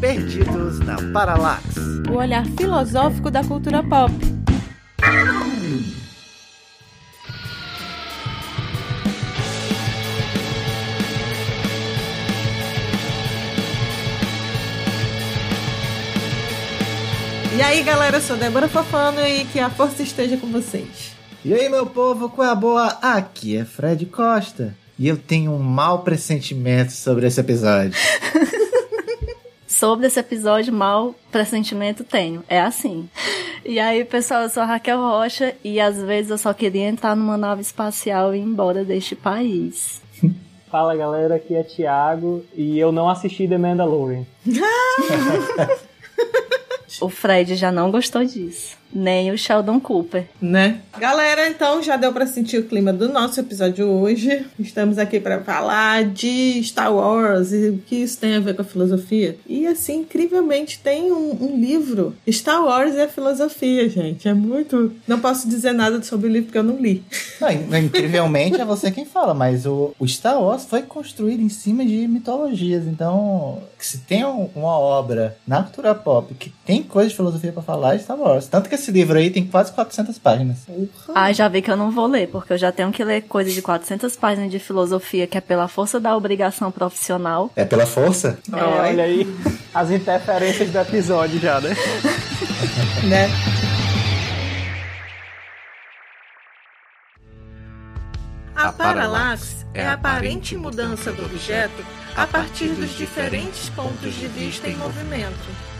Perdidos na Paralax. O olhar filosófico da cultura pop. E aí, galera, eu sou Débora Fofano e que a força esteja com vocês. E aí, meu povo, qual é a boa? Aqui é Fred Costa. E eu tenho um mau pressentimento sobre esse episódio. sobre esse episódio, mau pressentimento tenho. É assim. E aí, pessoal, eu sou a Raquel Rocha e às vezes eu só queria entrar numa nave espacial e ir embora deste país. Fala galera, aqui é Thiago e eu não assisti The Mandalorian. o Fred já não gostou disso nem o Sheldon Cooper. Né? Galera, então já deu para sentir o clima do nosso episódio hoje. Estamos aqui para falar de Star Wars e o que isso tem a ver com a filosofia. E assim, incrivelmente, tem um, um livro, Star Wars e a Filosofia, gente. É muito. Não posso dizer nada sobre o livro porque eu não li. Não, incrivelmente é você quem fala, mas o, o Star Wars foi construído em cima de mitologias. Então, se tem uma obra na cultura pop que tem coisa de filosofia para falar, é Star Wars. Tanto que esse livro aí tem quase 400 páginas. Ah, já vi que eu não vou ler, porque eu já tenho que ler coisa de 400 páginas de filosofia, que é pela força da obrigação profissional. É pela força? É. Olha aí as interferências do episódio já, né? né? A paralaxe é a aparente mudança do objeto a partir dos diferentes pontos de vista em movimento.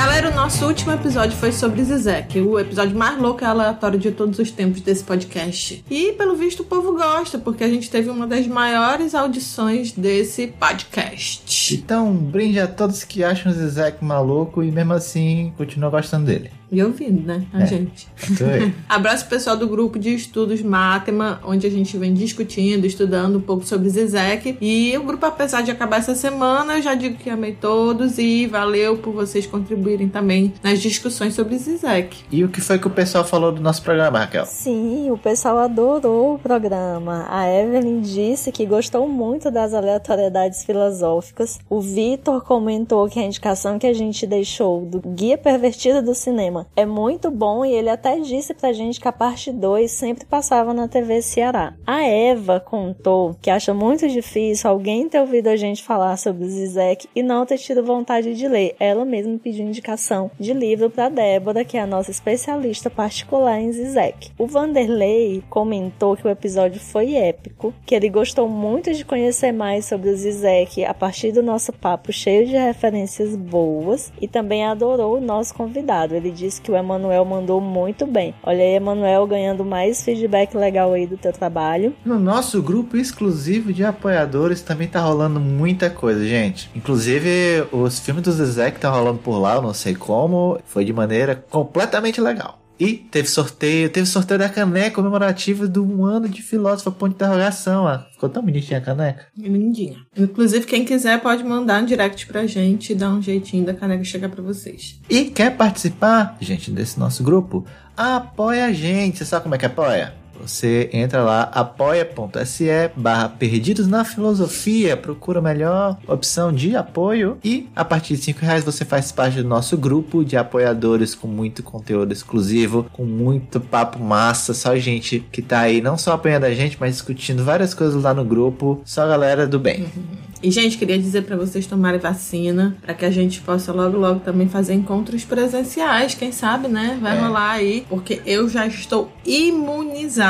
Galera, o nosso último episódio foi sobre Zizek, o episódio mais louco e aleatório de todos os tempos desse podcast. E, pelo visto, o povo gosta, porque a gente teve uma das maiores audições desse podcast. Então, brinde a todos que acham o Zizek maluco e, mesmo assim, continuam gostando dele. E ouvindo, né? A é. gente. Abraço pessoal do grupo de estudos Matema, onde a gente vem discutindo, estudando um pouco sobre Zizek. E o grupo, apesar de acabar essa semana, eu já digo que amei todos e valeu por vocês contribuírem também nas discussões sobre Zizek. E o que foi que o pessoal falou do nosso programa, Raquel? Sim, o pessoal adorou o programa. A Evelyn disse que gostou muito das aleatoriedades filosóficas. O Vitor comentou que a indicação que a gente deixou do Guia Pervertido do Cinema é muito bom e ele até disse pra gente que a parte 2 sempre passava na TV Ceará. A Eva contou que acha muito difícil alguém ter ouvido a gente falar sobre o Zizek e não ter tido vontade de ler. Ela mesma pediu indicação de livro para Débora, que é a nossa especialista particular em Zizek. O Vanderlei comentou que o episódio foi épico, que ele gostou muito de conhecer mais sobre o Zizek a partir do nosso papo cheio de referências boas e também adorou o nosso convidado. Ele disse disse que o Emanuel mandou muito bem. Olha aí, Emanuel, ganhando mais feedback legal aí do teu trabalho. No nosso grupo exclusivo de apoiadores também tá rolando muita coisa, gente. Inclusive, os filmes do Zezé que tá rolando por lá, eu não sei como, foi de maneira completamente legal. E teve sorteio, teve sorteio da caneca comemorativa do um ano de filósofo, ponto de interrogação. Ó. Ficou tão bonitinha a caneca. Lindinha. Inclusive, quem quiser pode mandar um direct pra gente e dar um jeitinho da caneca chegar pra vocês. E quer participar, gente, desse nosso grupo? Apoia a gente. Você sabe como é que apoia? Você entra lá, apoia.se barra Perdidos na Filosofia, procura a melhor opção de apoio e a partir de 5 reais você faz parte do nosso grupo de apoiadores com muito conteúdo exclusivo, com muito papo massa, só gente que tá aí não só apoiando a gente, mas discutindo várias coisas lá no grupo, só galera do bem. E, gente, queria dizer para vocês tomarem vacina, para que a gente possa logo, logo também fazer encontros presenciais, quem sabe, né? Vai é. rolar aí, porque eu já estou imunizada.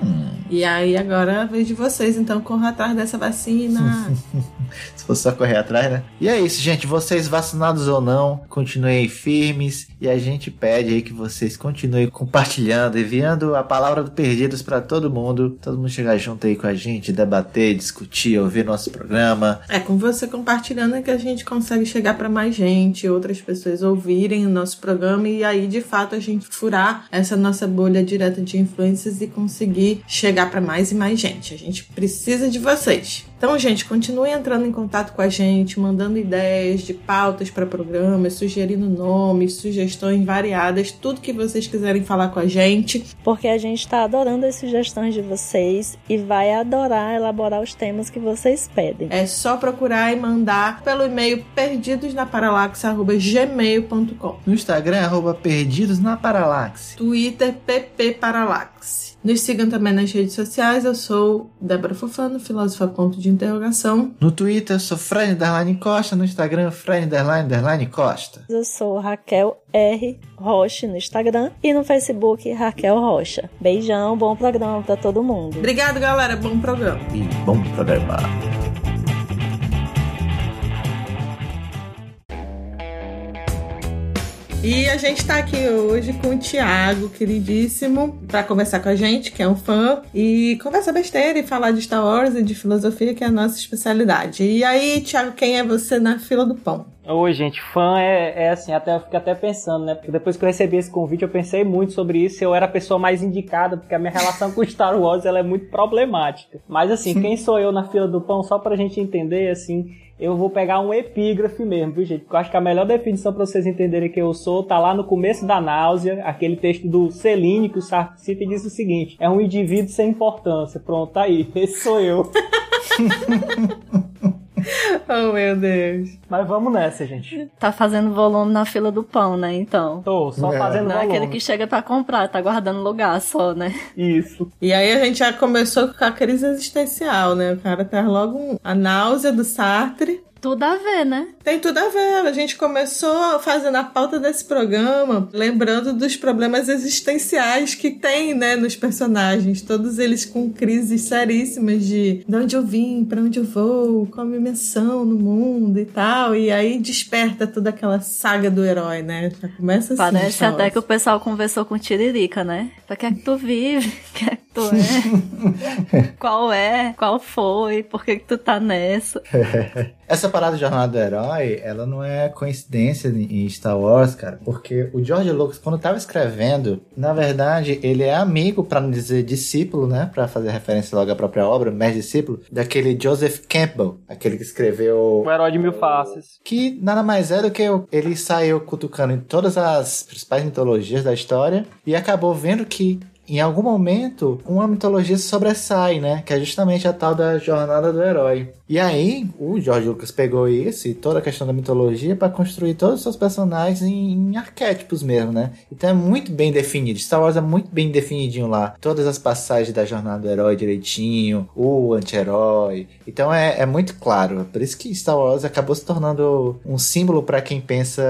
Hum. E aí agora a vez de vocês, então corra atrás dessa vacina. Se fosse só correr atrás, né? E é isso, gente. Vocês vacinados ou não, continuem firmes. E a gente pede aí que vocês continuem compartilhando, enviando a palavra do Perdidos para todo mundo. Todo mundo chegar junto aí com a gente, debater, discutir, ouvir nosso programa. É com você compartilhando é que a gente consegue chegar para mais gente, outras pessoas ouvirem o nosso programa e aí de fato a gente furar essa nossa bolha direta de influências e conseguir chegar para mais e mais gente. A gente precisa de vocês. Então, gente, continue entrando em contato com a gente, mandando ideias de pautas para programas, sugerindo nomes, sugestões variadas, tudo que vocês quiserem falar com a gente. Porque a gente está adorando as sugestões de vocês e vai adorar elaborar os temas que vocês pedem. É só procurar e mandar pelo e-mail perdidosnaparalaxe.gmail.com No Instagram, arroba Perdidos na Paralaxe. Twitter, PP Paralaxe. Nos sigam também nas redes sociais. Eu sou Débora Fofano, filósofa ponto de interrogação. No Twitter, eu sou Fred Underline Costa. No Instagram, Fred Underline Underline Costa. Eu sou Raquel R. Rocha no Instagram e no Facebook Raquel Rocha. Beijão, bom programa para todo mundo. Obrigado, galera. Bom programa. E bom programa. E a gente tá aqui hoje com o Thiago, queridíssimo, para conversar com a gente, que é um fã, e conversar besteira e falar de Star Wars e de filosofia, que é a nossa especialidade. E aí, Thiago, quem é você na fila do pão? Oi, gente, fã é, é assim, até eu fico até pensando, né? Porque depois que eu recebi esse convite, eu pensei muito sobre isso. Eu era a pessoa mais indicada, porque a minha relação com Star Wars ela é muito problemática. Mas assim, quem sou eu na fila do pão, só pra gente entender, assim, eu vou pegar um epígrafe mesmo, viu, gente? Porque eu acho que a melhor definição pra vocês entenderem quem eu sou tá lá no começo da náusea, aquele texto do Celine, que o Sarcita diz o seguinte: é um indivíduo sem importância. Pronto, tá aí. Esse sou eu. Oh, meu Deus. Mas vamos nessa, gente. Tá fazendo volume na fila do pão, né? Então. Tô só É. fazendo Não é volume. aquele que chega pra comprar, tá guardando lugar só, né? Isso. E aí a gente já começou com a crise existencial, né? O cara traz logo um- a náusea do Sartre. Tudo a ver, né? Tem tudo a ver. A gente começou fazendo a pauta desse programa, lembrando dos problemas existenciais que tem, né, nos personagens. Todos eles com crises seríssimas de de onde eu vim, pra onde eu vou, qual a minha missão no mundo e tal. E aí desperta toda aquela saga do herói, né? Já começa assim. Parece Star até que o pessoal conversou com Tiririca, né? Pra que é que tu vive? que é que tu é? qual é? Qual foi? Por que que tu tá nessa? Essa parada de Jornada do Herói, ela não é coincidência em Star Wars, cara, porque o George Lucas, quando tava escrevendo, na verdade, ele é amigo, pra não dizer discípulo, né, Pra fazer referência logo à própria obra, mestre discípulo, daquele Joseph Campbell, aquele que escreveu O herói de mil faces. que nada mais é do que ele saiu cutucando em todas as principais mitologias da história e acabou vendo que em algum momento uma mitologia se sobressai, né? Que é justamente a tal da jornada do herói. E aí, o George Lucas pegou isso e toda a questão da mitologia para construir todos os seus personagens em, em arquétipos mesmo, né? Então é muito bem definido. Star Wars é muito bem definidinho lá. Todas as passagens da jornada do herói direitinho, o anti-herói. Então é, é muito claro. Por isso que Star Wars acabou se tornando um símbolo para quem pensa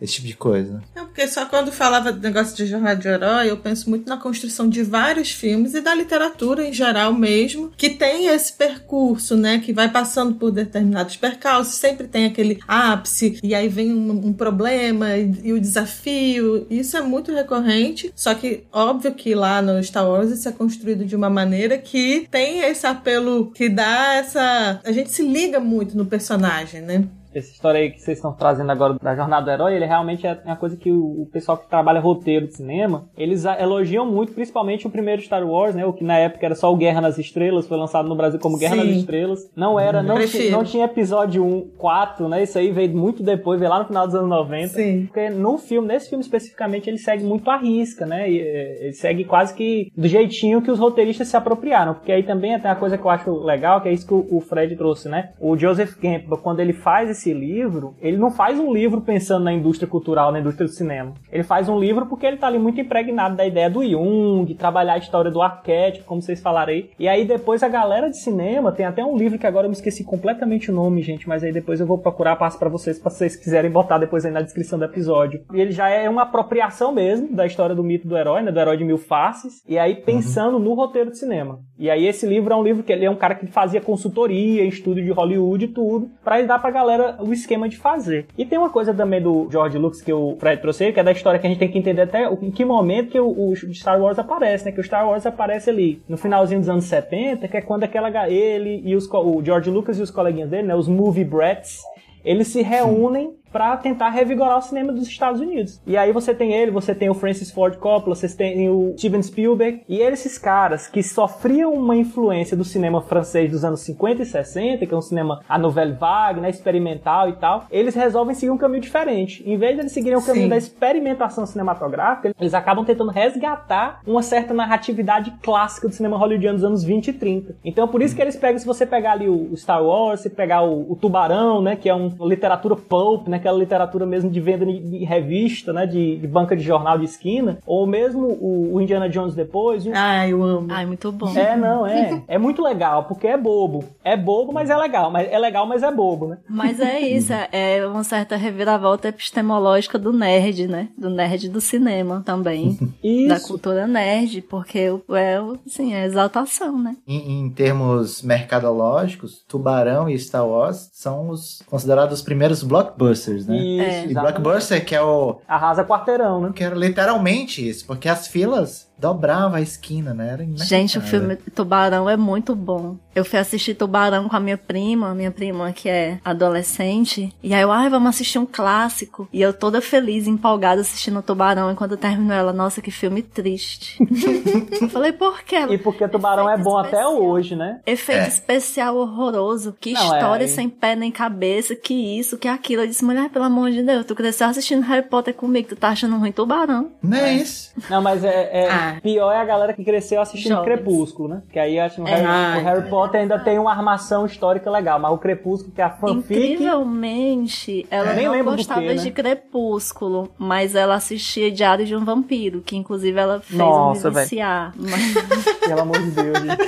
esse tipo de coisa. Não, porque só quando falava do negócio de jornada de herói, eu penso muito na construção de vários filmes e da literatura em geral mesmo, que tem esse percurso, né? Que vai passando por determinados percalços, sempre tem aquele ápice, e aí vem um, um problema e, e o desafio. Isso é muito recorrente, só que óbvio que lá no Star Wars isso é construído de uma maneira que tem esse apelo que dá essa. A gente se liga muito no personagem, né? Essa história aí que vocês estão trazendo agora da jornada do herói, ele realmente é uma coisa que o, pessoal que trabalha roteiro de cinema, eles a- elogiam muito, principalmente o primeiro Star Wars, né? O que na época era só o Guerra nas Estrelas, foi lançado no Brasil como Guerra Sim. nas Estrelas. Não era, não, não tinha episódio 1, 4, né? Isso aí veio muito depois, veio lá no final dos anos 90. Sim. Porque no filme, nesse filme especificamente, ele segue muito à risca, né? E, é, ele segue quase que do jeitinho que os roteiristas se apropriaram. Porque aí também tem uma coisa que eu acho legal, que é isso que o, o Fred trouxe, né? O Joseph Campbell, quando ele faz esse livro, ele não faz um livro pensando na indústria cultural, na indústria do cinema. Ele faz um livro porque ele tá ali muito impregnado da ideia do Jung, trabalhar a história do arquétipo, como vocês falaram aí. E aí depois a galera de cinema, tem até um livro que agora eu me esqueci completamente o nome, gente, mas aí depois eu vou procurar, passo pra vocês, pra vocês quiserem botar depois aí na descrição do episódio. E ele já é uma apropriação mesmo da história do mito do herói, né, do herói de mil faces, e aí pensando no roteiro de cinema. E aí esse livro é um livro que ele é um cara que fazia consultoria, estúdio de Hollywood e tudo, pra dar pra galera o esquema de fazer. E tem uma coisa também do George Lucas que o Fred trouxe que é da história que a gente tem que entender até em que momento que o, o Star Wars aparece, né? Que o Star Wars aparece ali no finalzinho dos anos 70, que é quando aquela ele e os o George Lucas e os coleguinhas dele, né, os movie brats, eles se reúnem para tentar revigorar o cinema dos Estados Unidos. E aí você tem ele, você tem o Francis Ford Coppola, você tem o Steven Spielberg, e esses caras que sofriam uma influência do cinema francês dos anos 50 e 60, que é um cinema a novelle vague, né, experimental e tal, eles resolvem seguir um caminho diferente. Em vez de eles seguirem o caminho Sim. da experimentação cinematográfica, eles acabam tentando resgatar uma certa narratividade clássica do cinema hollywoodiano dos anos 20 e 30. Então por isso que eles pegam, se você pegar ali o Star Wars, se pegar o, o Tubarão, né, que é um- uma literatura pulp, né, aquela literatura mesmo de venda de, revista, né, de, de banca de jornal de esquina, ou mesmo o, o Indiana Jones depois, o- Ai, eu amo. Ai, muito bom. é, não, é. É muito legal, porque é bobo. É bobo, mas é legal. Mas é legal, mas é bobo, né? Mas é isso, é- uma certa reviravolta epistemológica do nerd, né? Do nerd do cinema também. Da Isso. cultura nerd, porque o- é, assim, é exaltação, né? Em, em termos mercadológicos, Tubarão e Star Wars são os considerados os primeiros blockbusters, né? Isso, É. E blockbuster que é o Arrasa quarteirão, né? que era literalmente isso, porque as filas dobravam a esquina, né? Era Gente, o filme Tubarão é muito bom. Eu fui assistir Tubarão com a minha prima, minha prima que é adolescente, e aí eu, ai, vamos assistir um clássico. E eu toda feliz, empolgada assistindo Tubarão, e quando terminou ela, nossa, que filme triste. eu falei, por quê? E porque Tubarão é bom até especial. hoje, né? Efeito É. especial horroroso, que Não, história é, sem pé nem cabeça, que isso, que aquilo. Eu disse, mulher, pelo amor de Deus, tu cresceu assistindo Harry Potter comigo, tu tá achando ruim Tubarão. Não é isso? Não, mas é, é- Ah. Pior é a galera que cresceu assistindo Jovens. Crepúsculo, né? Que aí acho que o É. Harry, Ai, o Harry Potter ainda tem uma armação histórica legal, mas o Crepúsculo, que é a fanfic. Incrivelmente, ela É. Não gostava quê, né? de Crepúsculo, mas ela assistia Diário de um Vampiro, que inclusive ela fez Nossa, velho. viciar. Mas- Pelo amor de Deus, gente.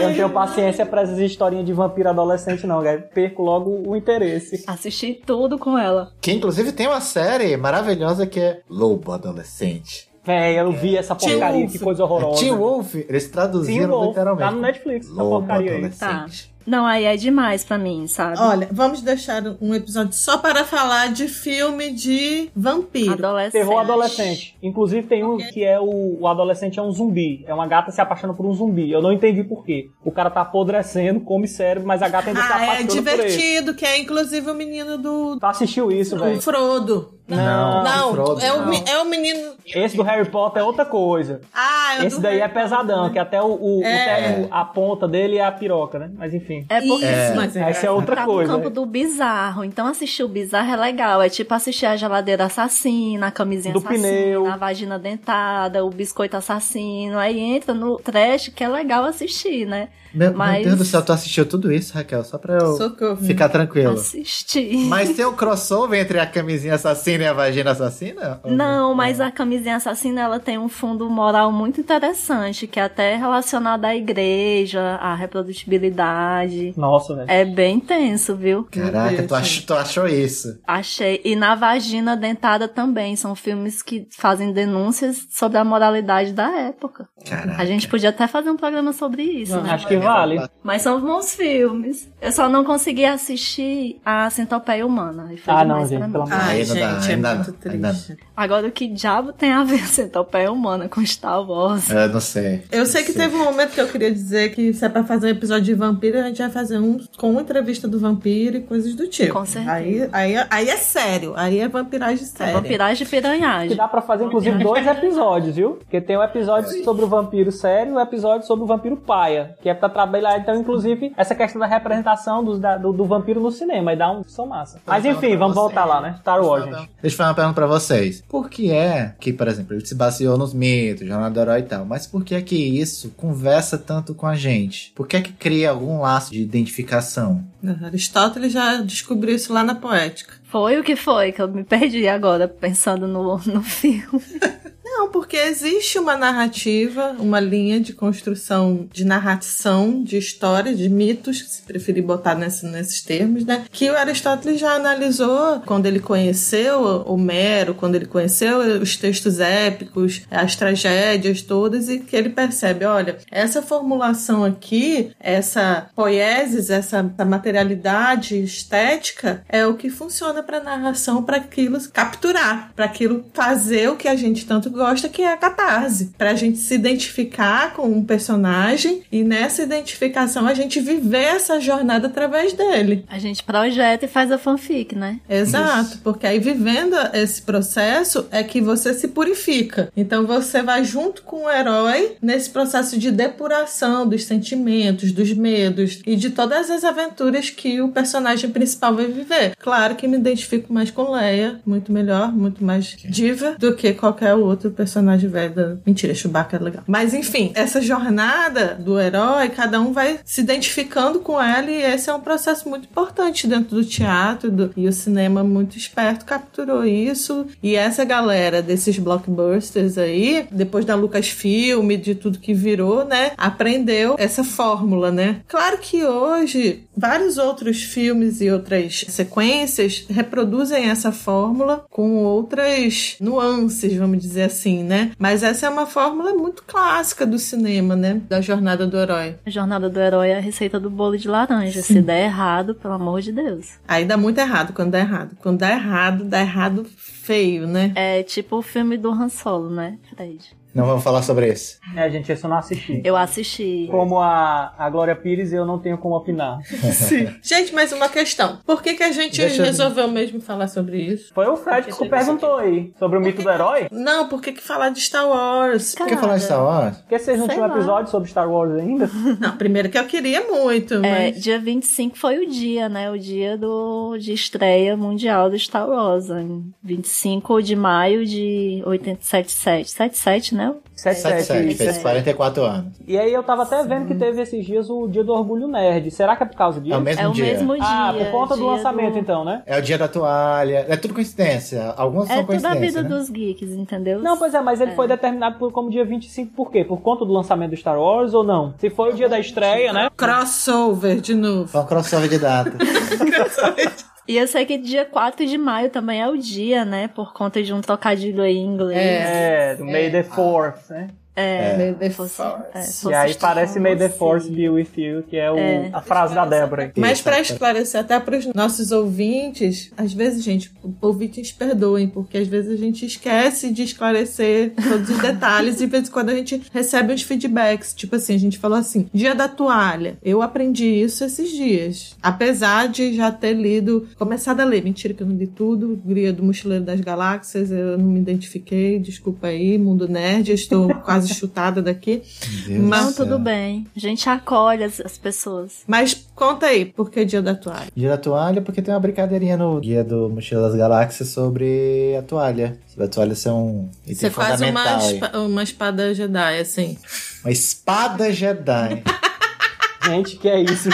Eu não tenho paciência pra essas historinhas de vampiro adolescente, não, cara. Perco logo o interesse. Assisti tudo com ela. Que inclusive tem uma série maravilhosa que é Lobo Adolescente. Véi, eu vi essa Teen porcaria, que coisa horrorosa. Teen Wolf, eles Teen traduziram Wolf. literalmente. Tá no Netflix, essa Lobo porcaria aí. Adolescente. Não, aí é demais pra mim, sabe? Olha, vamos deixar um episódio só para falar de filme de vampiro. Adolescente. Terror adolescente. Inclusive tem um que é o, o adolescente é um zumbi. É uma gata se apaixonando por um zumbi. Eu não entendi por quê. O cara tá apodrecendo, come cérebro, mas a gata ainda se Ah, é apaixona por ele. divertido, que é inclusive o menino do, Tu assistiu isso, velho? Frodo. Não, Não, Frodo, é, o, é o menino. Esse do Harry Potter é outra coisa. Ah, é Esse daí é Harry Potter, pesadão, né? que até o, o- É. o- a ponta dele é a piroca, né? Mas enfim. É porque Isso, mas é, Essa é outra tá coisa. no campo do bizarro. Então assistir o bizarro é legal. É tipo assistir a geladeira assassina, a camisinha Do assassina, pneu. a vagina dentada, o biscoito assassino. Aí entra no trash que é legal assistir, né? Meu, meu Mas- Deus do céu, tu assistiu tudo isso, Raquel? Só pra eu Socorro. ficar tranquilo. Assistir. Mas tem um crossover entre a camisinha assassina e a vagina assassina? Não, mas a camisinha assassina ela tem um fundo moral muito interessante, que é até relacionado à igreja, à reprodutibilidade. Nossa, velho. É bem tenso, viu? Caraca, Meu tu, Deus, ach, tu achou isso? Achei. E na Vagina Dentada também. São filmes que fazem denúncias sobre a moralidade da época. Caraca. A gente podia até fazer um programa sobre isso, né? Acho que vale. Mas são bons filmes. Eu só não consegui assistir a Centopeia Humana. E foi Ah, não, gente, pelo amor de Ai, não gente, dá, é ainda muito não, ainda triste. Agora, o que diabo tem a ver Centopeia Humana com Star Wars? Eu não sei. Eu sei que teve um momento que eu queria dizer que se é pra fazer um episódio de vampiro, a gente vai fazer um com uma entrevista do vampiro e coisas do tipo. Com certeza. Aí, aí, aí é sério. Aí é vampiragem É séria. vampiragem e Que piranhagem. dá pra fazer, inclusive, dois episódios, viu? Porque tem um episódio sobre o vampiro sério e um episódio sobre o vampiro paia. Que é pra trabalhar, então, inclusive, essa questão da representação dos- da- do, do vampiro no cinema. E dá um som massa. Mas enfim, vamos voltar lá, né? Star Wars, gente. Deixa eu fazer uma pergunta pra vocês. Por que é que, por exemplo, ele se baseou nos mitos, Jornada do Herói e tal, mas por que é que isso conversa tanto com a gente? Por que é que cria algum laço de identificação? Aristóteles já descobriu isso lá na poética. Foi o que foi, que eu me perdi agora pensando no, no filme. Não, porque existe uma narrativa, uma linha de construção de narração, de história, de mitos, se preferir botar nesse- nesses termos, né? Que o Aristóteles já analisou quando ele conheceu Homero, quando ele conheceu os textos épicos, as tragédias todas, e que ele percebe, olha, essa formulação aqui, essa poiesis, essa, materialidade estética, é o que funciona para narração, para aquilo capturar, para aquilo fazer o que a gente tanto gosta gosta, que é a catarse. Pra gente se identificar com um personagem e nessa identificação a gente viver essa jornada através dele. A gente projeta e faz a fanfic, né? Exato, Isso. porque aí vivendo esse processo é que você se purifica. Então você vai junto com o herói nesse processo de depuração dos sentimentos, dos medos e de todas as aventuras que o personagem principal vai viver. Claro que me identifico mais com Leia, muito melhor, muito mais diva do que qualquer outro personagem velho. Da... Mentira, Chewbacca é legal. Mas enfim, essa jornada do herói, cada um vai se identificando com ela e esse é um processo muito importante dentro do teatro do... e o cinema muito esperto capturou isso e essa galera desses blockbusters aí, depois da Lucasfilm, de tudo que virou, né, aprendeu essa fórmula, né? Claro que hoje vários outros filmes e outras sequências reproduzem essa fórmula com outras nuances, vamos dizer assim, né? Mas essa é uma fórmula muito clássica do cinema, né? Da jornada do herói. A jornada do herói é a receita do bolo de laranja. Sim. Se der errado, pelo amor de Deus. Aí dá muito errado quando dá errado. Quando dá errado, dá errado feio, né? É tipo o filme do Han Solo, né, Fred? Não vamos falar sobre esse. É, gente, esse eu não assisti. Eu assisti. Como a, a Glória Pires, eu não tenho como opinar. Sim. Gente, mais uma questão. Por que, que a gente Deixa resolveu eu... mesmo falar sobre isso? Foi o Fred que perguntou aí. Sobre o mito do herói? Não, por que, que falar de Star Wars? Por que falar de Star Wars? Porque vocês não tinham um episódio sobre Star Wars ainda? Não, primeiro que eu queria muito, é, mas... É, dia 25 foi o dia, né? O dia do, de estreia mundial do Star Wars. Em 25 de maio de 877. 77, né? 77, fez 44 anos. E aí eu tava até vendo que teve esses dias o dia do orgulho nerd. Será que é por causa disso? É o mesmo é dia. o mesmo dia. Ah, por conta do lançamento do... então, né? É o dia da toalha. É tudo coincidência. Algumas é são coincidências. É toda a vida né? dos geeks, entendeu? Não, pois é, mas ele é. foi determinado por, como dia 25 por quê? Por conta do lançamento do Star Wars ou não? Se foi o dia da estreia, né? Crossover de novo. Foi um crossover de data. crossover de e eu sei que dia 4 de maio também é o dia, né? Por conta de um trocadilho aí em inglês. É, do May the 4th, né? É, é. May the Force. É, e aí parece May the Force be with you, que é, o, é. a frase da Débora. Mas para esclarecer até para os nossos ouvintes, às vezes, gente, ouvintes perdoem, porque às vezes a gente esquece de esclarecer todos os detalhes e de vez em quando a gente recebe uns feedbacks. Tipo assim, a gente falou assim: dia da toalha. Eu aprendi isso esses dias. Apesar de já ter lido, começado a ler. Mentira que eu não li tudo. Guia do Mochileiro das Galáxias, eu não me identifiquei. Desculpa aí, mundo nerd. estou quase quase chutada daqui. Deus Mas tudo bem. A gente acolhe as, as, pessoas. Mas conta aí, por que Dia da Toalha? Dia da Toalha porque tem uma brincadeirinha no Guia do Mochila das Galáxias sobre a toalha. Sobre a toalha ser um item Você faz uma, espa uma espada Jedi, assim. Uma espada Jedi. Gente, que é isso?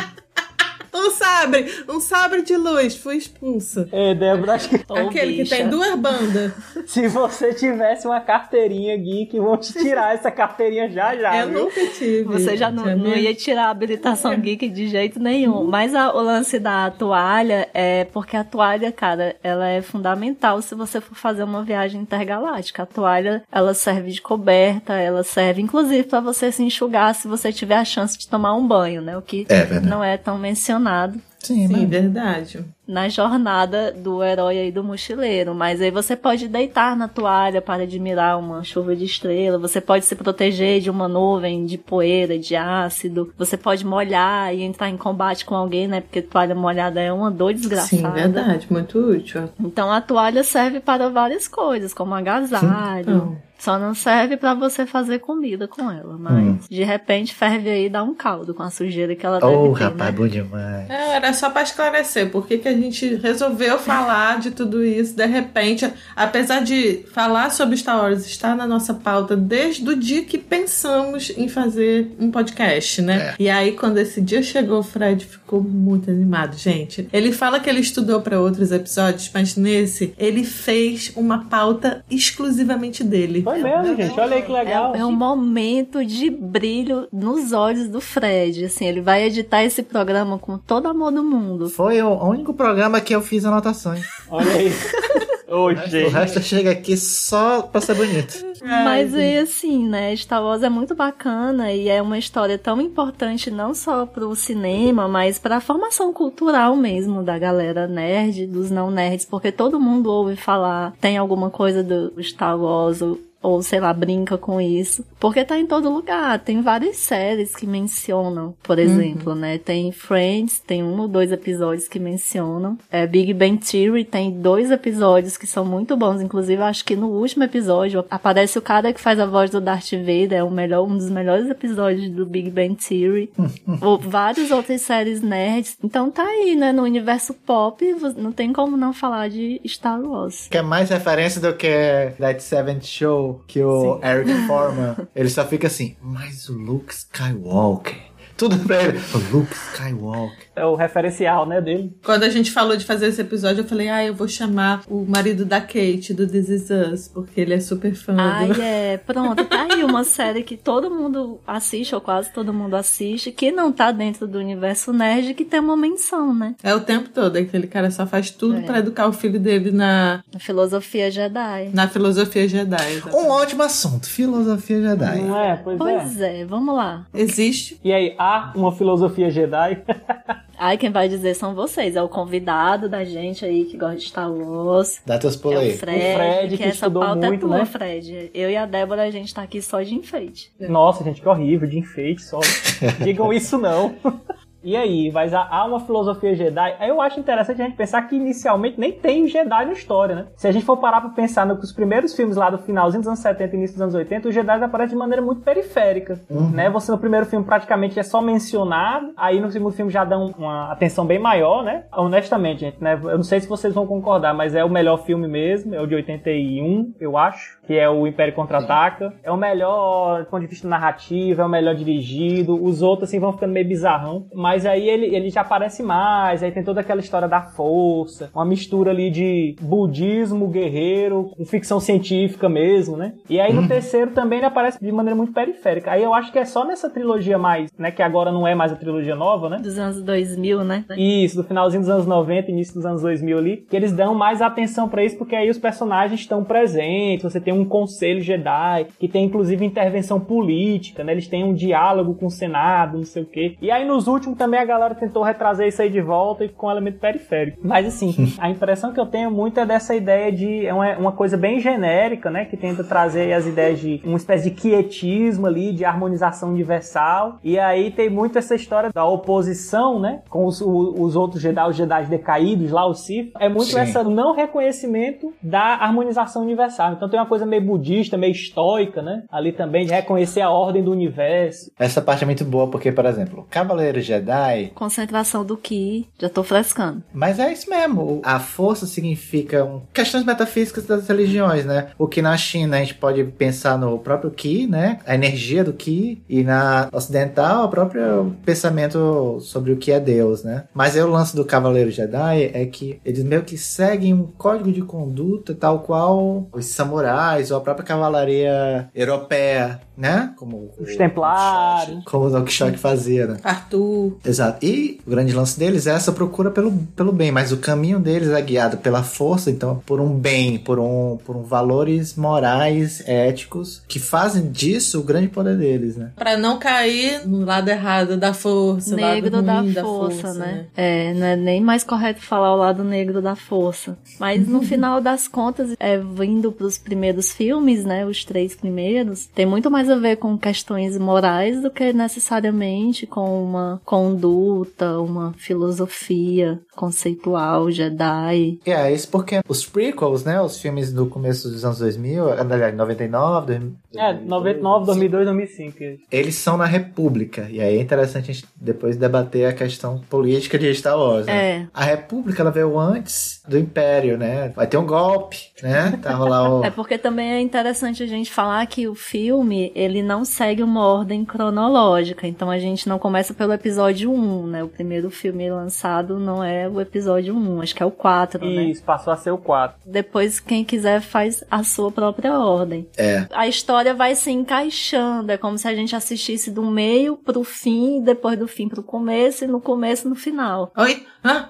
Um sabre, um sabre de luz, fui expulsa. É, Débora, acho que. Aquele que tem duas bandas. Se você tivesse uma carteirinha geek, vão te tirar essa carteirinha já já. Eu viu? nunca tive. Você já não, não ia tirar a habilitação geek de jeito nenhum. Mas a, o lance da toalha é porque a toalha, cara, ela é fundamental se você for fazer uma viagem intergaláctica. A toalha, ela serve de coberta, ela serve inclusive para você se enxugar se você tiver a chance de tomar um banho, né? O que é não é tão mencionado mencionado. Sim, Sim verdade. Na jornada do herói aí do mochileiro. Mas aí você pode deitar na toalha para admirar uma chuva de estrela. Você pode se proteger de uma nuvem de poeira, de ácido. Você pode molhar e entrar em combate com alguém, né? Porque toalha molhada é uma dor desgraçada. Sim, verdade. Muito útil. Então a toalha serve para várias coisas, como agasalho. Sim. Só não serve para você fazer comida com ela, mas hum. de repente ferve aí e dá um caldo com a sujeira que ela oh, deve ter, rapaz, né? bom demais. É, era só para esclarecer por que, que a gente resolveu falar de tudo isso de repente, apesar de falar sobre Star Wars estar na nossa pauta desde o dia que pensamos em fazer um podcast, né? É. E aí quando esse dia chegou, o Fred ficou muito animado, gente. Ele fala que ele estudou para outros episódios, mas nesse ele fez uma pauta exclusivamente dele. Foi mesmo, gente. Olha aí que legal. É, é, um momento de brilho nos olhos do Fred. Assim, ele vai editar esse programa com todo amor do mundo. Foi o único programa que eu fiz anotações. Olha aí. o, resto, o resto chega aqui só pra ser bonito. Mas é assim, né? Star Wars é muito bacana e é uma história tão importante não só pro cinema, mas pra formação cultural mesmo da galera nerd, dos não nerds, porque todo mundo ouve falar, tem alguma coisa do Star Wars, ou sei lá, brinca com isso. Porque tá em todo lugar. Tem várias séries que mencionam, por exemplo, uhum. né? Tem Friends, tem um ou dois episódios que mencionam. É, Big Bang Theory tem dois episódios que são muito bons. Inclusive, acho que no último episódio aparece o cara que faz a voz do Darth Vader, é o melhor, um dos melhores episódios do Big Bang Theory. ou várias outras séries nerds. Então tá aí, né? No universo pop, não tem como não falar de Star Wars. Que é mais referência do que That Seventh Show, que o Sim. Eric Foreman, ele só fica assim, mas o Luke Skywalker tudo pra ele. Luke Skywalker. É o referencial, né, dele. Quando a gente falou de fazer esse episódio, eu falei, ah, eu vou chamar o marido da Kate, do This Is Us, porque ele é super fã Ai, do... é. Pronto, tá aí uma série que todo mundo assiste, ou quase todo mundo assiste, que não tá dentro do universo nerd, que tem uma menção, né? É o tempo todo, aquele cara só faz tudo é. para educar o filho dele na... Na filosofia Jedi. Na filosofia Jedi, exatamente. Um ótimo assunto, filosofia Jedi. Não é? Pois, pois é. é, vamos lá. Existe. E aí, a uma filosofia Jedi. Ai, quem vai dizer são vocês. É o convidado da gente aí que gosta de Star Wars. Dá teus pulos aí. É o Fred, o Fred que, que essa pauta é muito, é tua, né? Fred. Eu e a Débora, a gente tá aqui só de enfeite. Nossa, gente, que horrível, de enfeite só. Digam isso não. E aí, mas há uma filosofia Jedi. Aí eu acho interessante a gente pensar que inicialmente nem tem Jedi na história, né? Se a gente for parar pra pensar nos primeiros filmes lá do finalzinho dos anos 70 e início dos anos 80, os Jedi aparecem de maneira muito periférica, uhum. né? Você no primeiro filme praticamente é só mencionado, aí no segundo filme já dão uma atenção bem maior, né? Honestamente, gente, né? Eu não sei se vocês vão concordar, mas é o melhor filme mesmo, é o de 81, eu acho, que é o Império Contra-Ataca. É o melhor do ponto de vista narrativo, é o melhor dirigido. Os outros, assim, vão ficando meio bizarrão, mas mas aí ele, ele já aparece mais, aí tem toda aquela história da força, uma mistura ali de budismo, guerreiro, com ficção científica mesmo, né? E aí no uhum. terceiro também ele aparece de maneira muito periférica. Aí eu acho que é só nessa trilogia mais, né, que agora não é mais a trilogia nova, né? Dos anos 2000, né? Isso, do finalzinho dos anos 90, início dos anos 2000 ali, que eles dão mais atenção para isso, porque aí os personagens estão presentes, você tem um conselho Jedi, que tem inclusive intervenção política, né? Eles têm um diálogo com o Senado, não sei o quê. E aí nos últimos também a galera tentou retrazer isso aí de volta e com um elemento periférico. Mas assim, a impressão que eu tenho muito é dessa ideia de é uma, uma coisa bem genérica, né, que tenta trazer as ideias de uma espécie de quietismo ali, de harmonização universal. E aí tem muito essa história da oposição, né, com os, os outros Jedi, os Jedi decaídos lá, o Sith. É muito Sim. essa não reconhecimento da harmonização universal. Então tem uma coisa meio budista, meio estoica, né, ali também de reconhecer a ordem do universo. Essa parte é muito boa porque, por exemplo, Cavaleiro Jedi Jedi. Concentração do Ki, já tô frescando. Mas é isso mesmo. A força significa um... questões metafísicas das religiões, né? O que na China a gente pode pensar no próprio Ki, né? A energia do Ki. E na ocidental, o próprio pensamento sobre o que é Deus, né? Mas aí o lance do Cavaleiro Jedi é que eles meio que seguem um código de conduta tal qual os samurais ou a própria cavalaria europeia né? Como os o, Templários. Como o Don Quixote fazia, né? Arthur. Exato. E o grande lance deles é essa procura pelo, pelo bem, mas o caminho deles é guiado pela força, então por um bem, por um por um valores morais, éticos, que fazem disso o grande poder deles, né? Pra não cair no lado errado da força, negro lado da, da força, força, né? né? É, não é nem mais correto falar o lado negro da força. Mas no final das contas, é, vindo pros primeiros filmes, né? Os três primeiros, tem muito mais a ver com questões morais do que necessariamente com uma conduta, uma filosofia conceitual Jedi. É, isso porque os prequels, né, os filmes do começo dos anos 2000, aliás, 99, 2000, é, 99, 2002, 2005. Eles são na República, e aí é interessante a gente depois debater a questão política de Star Wars, né? É. A República, ela veio antes do Império, né? Vai ter um golpe, né? Tá rolar o... É porque também é interessante a gente falar que o filme, ele não segue uma ordem cronológica, então a gente não começa pelo episódio 1, né? O primeiro filme lançado não é o episódio 1, acho que é o 4, Isso, né? Isso, passou a ser o 4. Depois, quem quiser faz a sua própria ordem. É. A história vai se encaixando, é como se a gente assistisse do meio pro fim, depois do fim pro começo e no começo no final. Oi? Hã?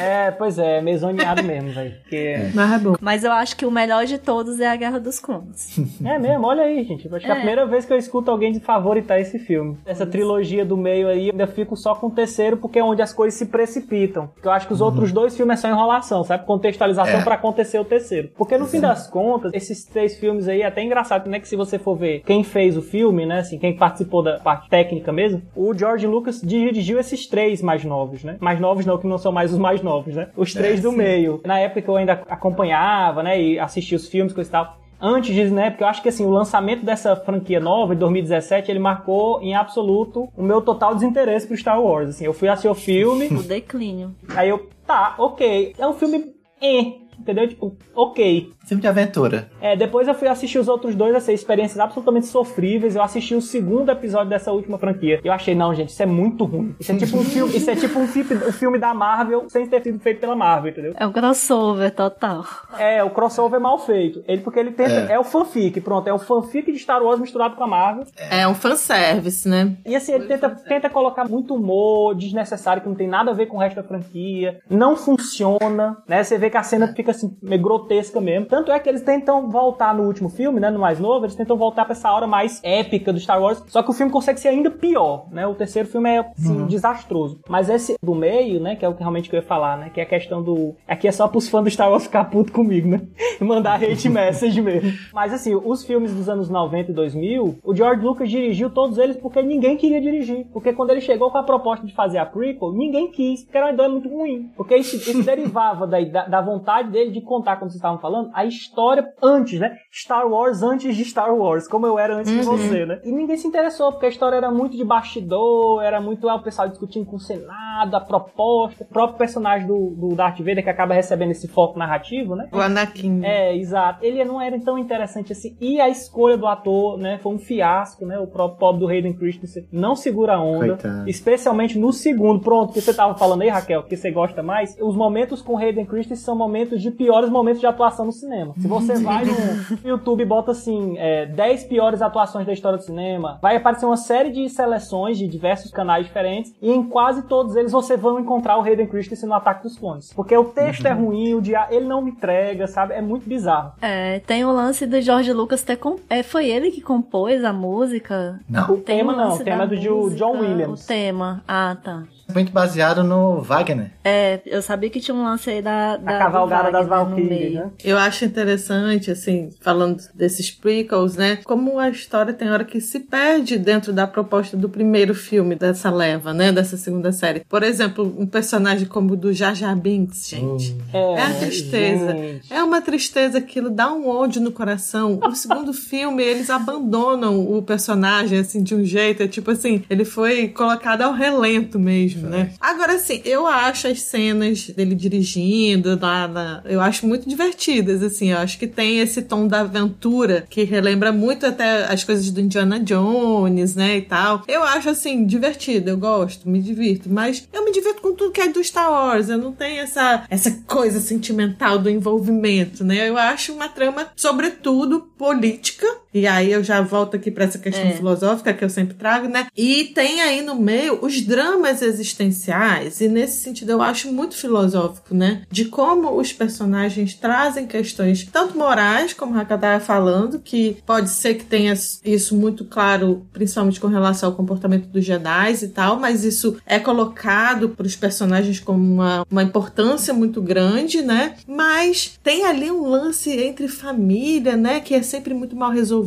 É, pois é, meio zoneado mesmo, velho. Porque... Mas é bom. Mas eu acho que o melhor de todos é a Guerra dos Clones. É mesmo, olha aí, gente. Acho que é a É. primeira vez que eu escuto alguém de favoritar esse filme. Essa trilogia do meio aí, eu ainda fico só com o terceiro, porque é onde as coisas se precipitam. Porque eu acho que os outros dois filmes é só enrolação, sabe? Contextualização É. pra acontecer o terceiro. Porque no fim das contas, esses três filmes aí é até engraçado, né? Que se você for ver quem fez o filme, né? Assim, quem participou da parte técnica mesmo, o George Lucas dirigiu esses três mais novos, né? Mais novos não, que não são mais os mais novos, né? Os três do meio. Na época que eu ainda acompanhava, né? E assistia os filmes, coisa e tal. Antes disso, né? Porque eu acho que assim, o lançamento dessa franquia nova, em 2017, ele marcou em absoluto o meu total desinteresse pro Star Wars. Assim, eu fui assistir o filme, O declínio. aí eu, tá, ok. É um filme. Eh, entendeu? Tipo, ok. Filme de aventura. É, depois eu fui assistir os outros dois, assim, experiências absolutamente sofríveis. Eu assisti o segundo episódio dessa última franquia. Eu achei, não, gente, isso é muito ruim. Isso é tipo um filme, isso é tipo um filme, um filme da Marvel sem ter sido feito pela Marvel, entendeu? É um crossover total. É, o crossover é mal feito. Ele, porque ele tenta. É. É. o fanfic, pronto. É o fanfic de Star Wars misturado com a Marvel. É um fanservice, né? E assim, ele tenta, tenta colocar muito humor desnecessário, que não tem nada a ver com o resto da franquia. Não funciona, né? Você vê que a cena fica assim, meio grotesca mesmo. Tanto é que eles tentam voltar no último filme, né? No mais novo, eles tentam voltar pra essa hora mais épica do Star Wars. Só que o filme consegue ser ainda pior, né? O terceiro filme é, assim, desastroso. Mas esse do meio, né? Que é o que realmente que eu ia falar, né? Que é a questão do. Aqui é só pros fãs do Star Wars ficar puto comigo, né? E mandar hate message mesmo. Mas assim, os filmes dos anos 90 e 2000, o George Lucas dirigiu todos eles porque ninguém queria dirigir. Porque quando ele chegou com a proposta de fazer a prequel, ninguém quis, porque era uma ideia muito ruim. Porque isso, isso derivava da, da, da vontade dele de contar, como vocês estavam falando, a história antes, né? Star Wars antes de Star Wars, como eu era antes de você, né? E ninguém se interessou, porque a história era muito de bastidor, era muito ah, o pessoal discutindo com o Senado, a proposta, o próprio personagem do, do Darth Vader que acaba recebendo esse foco narrativo, né? O Anakin. É, exato. Ele não era tão interessante assim. E a escolha do ator, né, foi um fiasco, né? O próprio pobre do Hayden Christensen não segura a onda. Coitado. Especialmente no segundo. Pronto, que você tava falando aí, Raquel, que você gosta mais. Os momentos com Hayden Christensen são momentos de piores momentos de atuação no cinema. Se você vai no YouTube e bota assim, é, 10 piores atuações da história do cinema, vai aparecer uma série de seleções de diversos canais diferentes. E em quase todos eles você vai encontrar o Hayden Christensen no Ataque dos Clones. Porque o texto é ruim, o dia ele não entrega, sabe? É muito bizarro. É, tem o lance do George Lucas ter com... é, foi ele que compôs a música? Não. O Tem tema o não, o tema é do música, John Williams. O tema. Ah, tá. Muito baseado no Wagner. É, eu sabia que tinha um lance aí da, da A cavalgada das Valkyrias, meio. né? Eu acho interessante, assim, falando desses prequels, né? Como a história tem hora que se perde dentro da proposta do primeiro filme dessa leva, né? Dessa segunda série. Por exemplo, um personagem como o do Jar Binks, gente. É a tristeza. gente. É uma tristeza, aquilo dá um ódio no coração. No segundo filme, eles abandonam o personagem, assim, de um jeito, é tipo assim, ele foi colocado ao relento mesmo, né? Agora, assim, eu acho as cenas dele dirigindo, lá eu acho muito divertidas, assim, eu acho que tem esse tom da aventura, que relembra muito até as coisas do Indiana Jones, né, e tal. Eu acho, assim, divertido, eu gosto, me divirto, mas eu me divirto com tudo que é do Star Wars, eu não tenho essa, essa coisa sentimental do envolvimento, né? Eu acho uma trama, sobretudo, política, e aí eu já volto aqui pra essa questão É. filosófica que eu sempre trago, né? E tem aí no meio os dramas existenciais, e nesse sentido eu acho muito filosófico, né? De como os personagens trazem questões tanto morais, como a estava falando, que pode ser que tenha isso muito claro, principalmente com relação ao comportamento dos Jedi e tal, mas isso é colocado para os personagens como uma, uma importância muito grande, né? Mas tem ali um lance entre família, né? Que é sempre muito mal resolvido,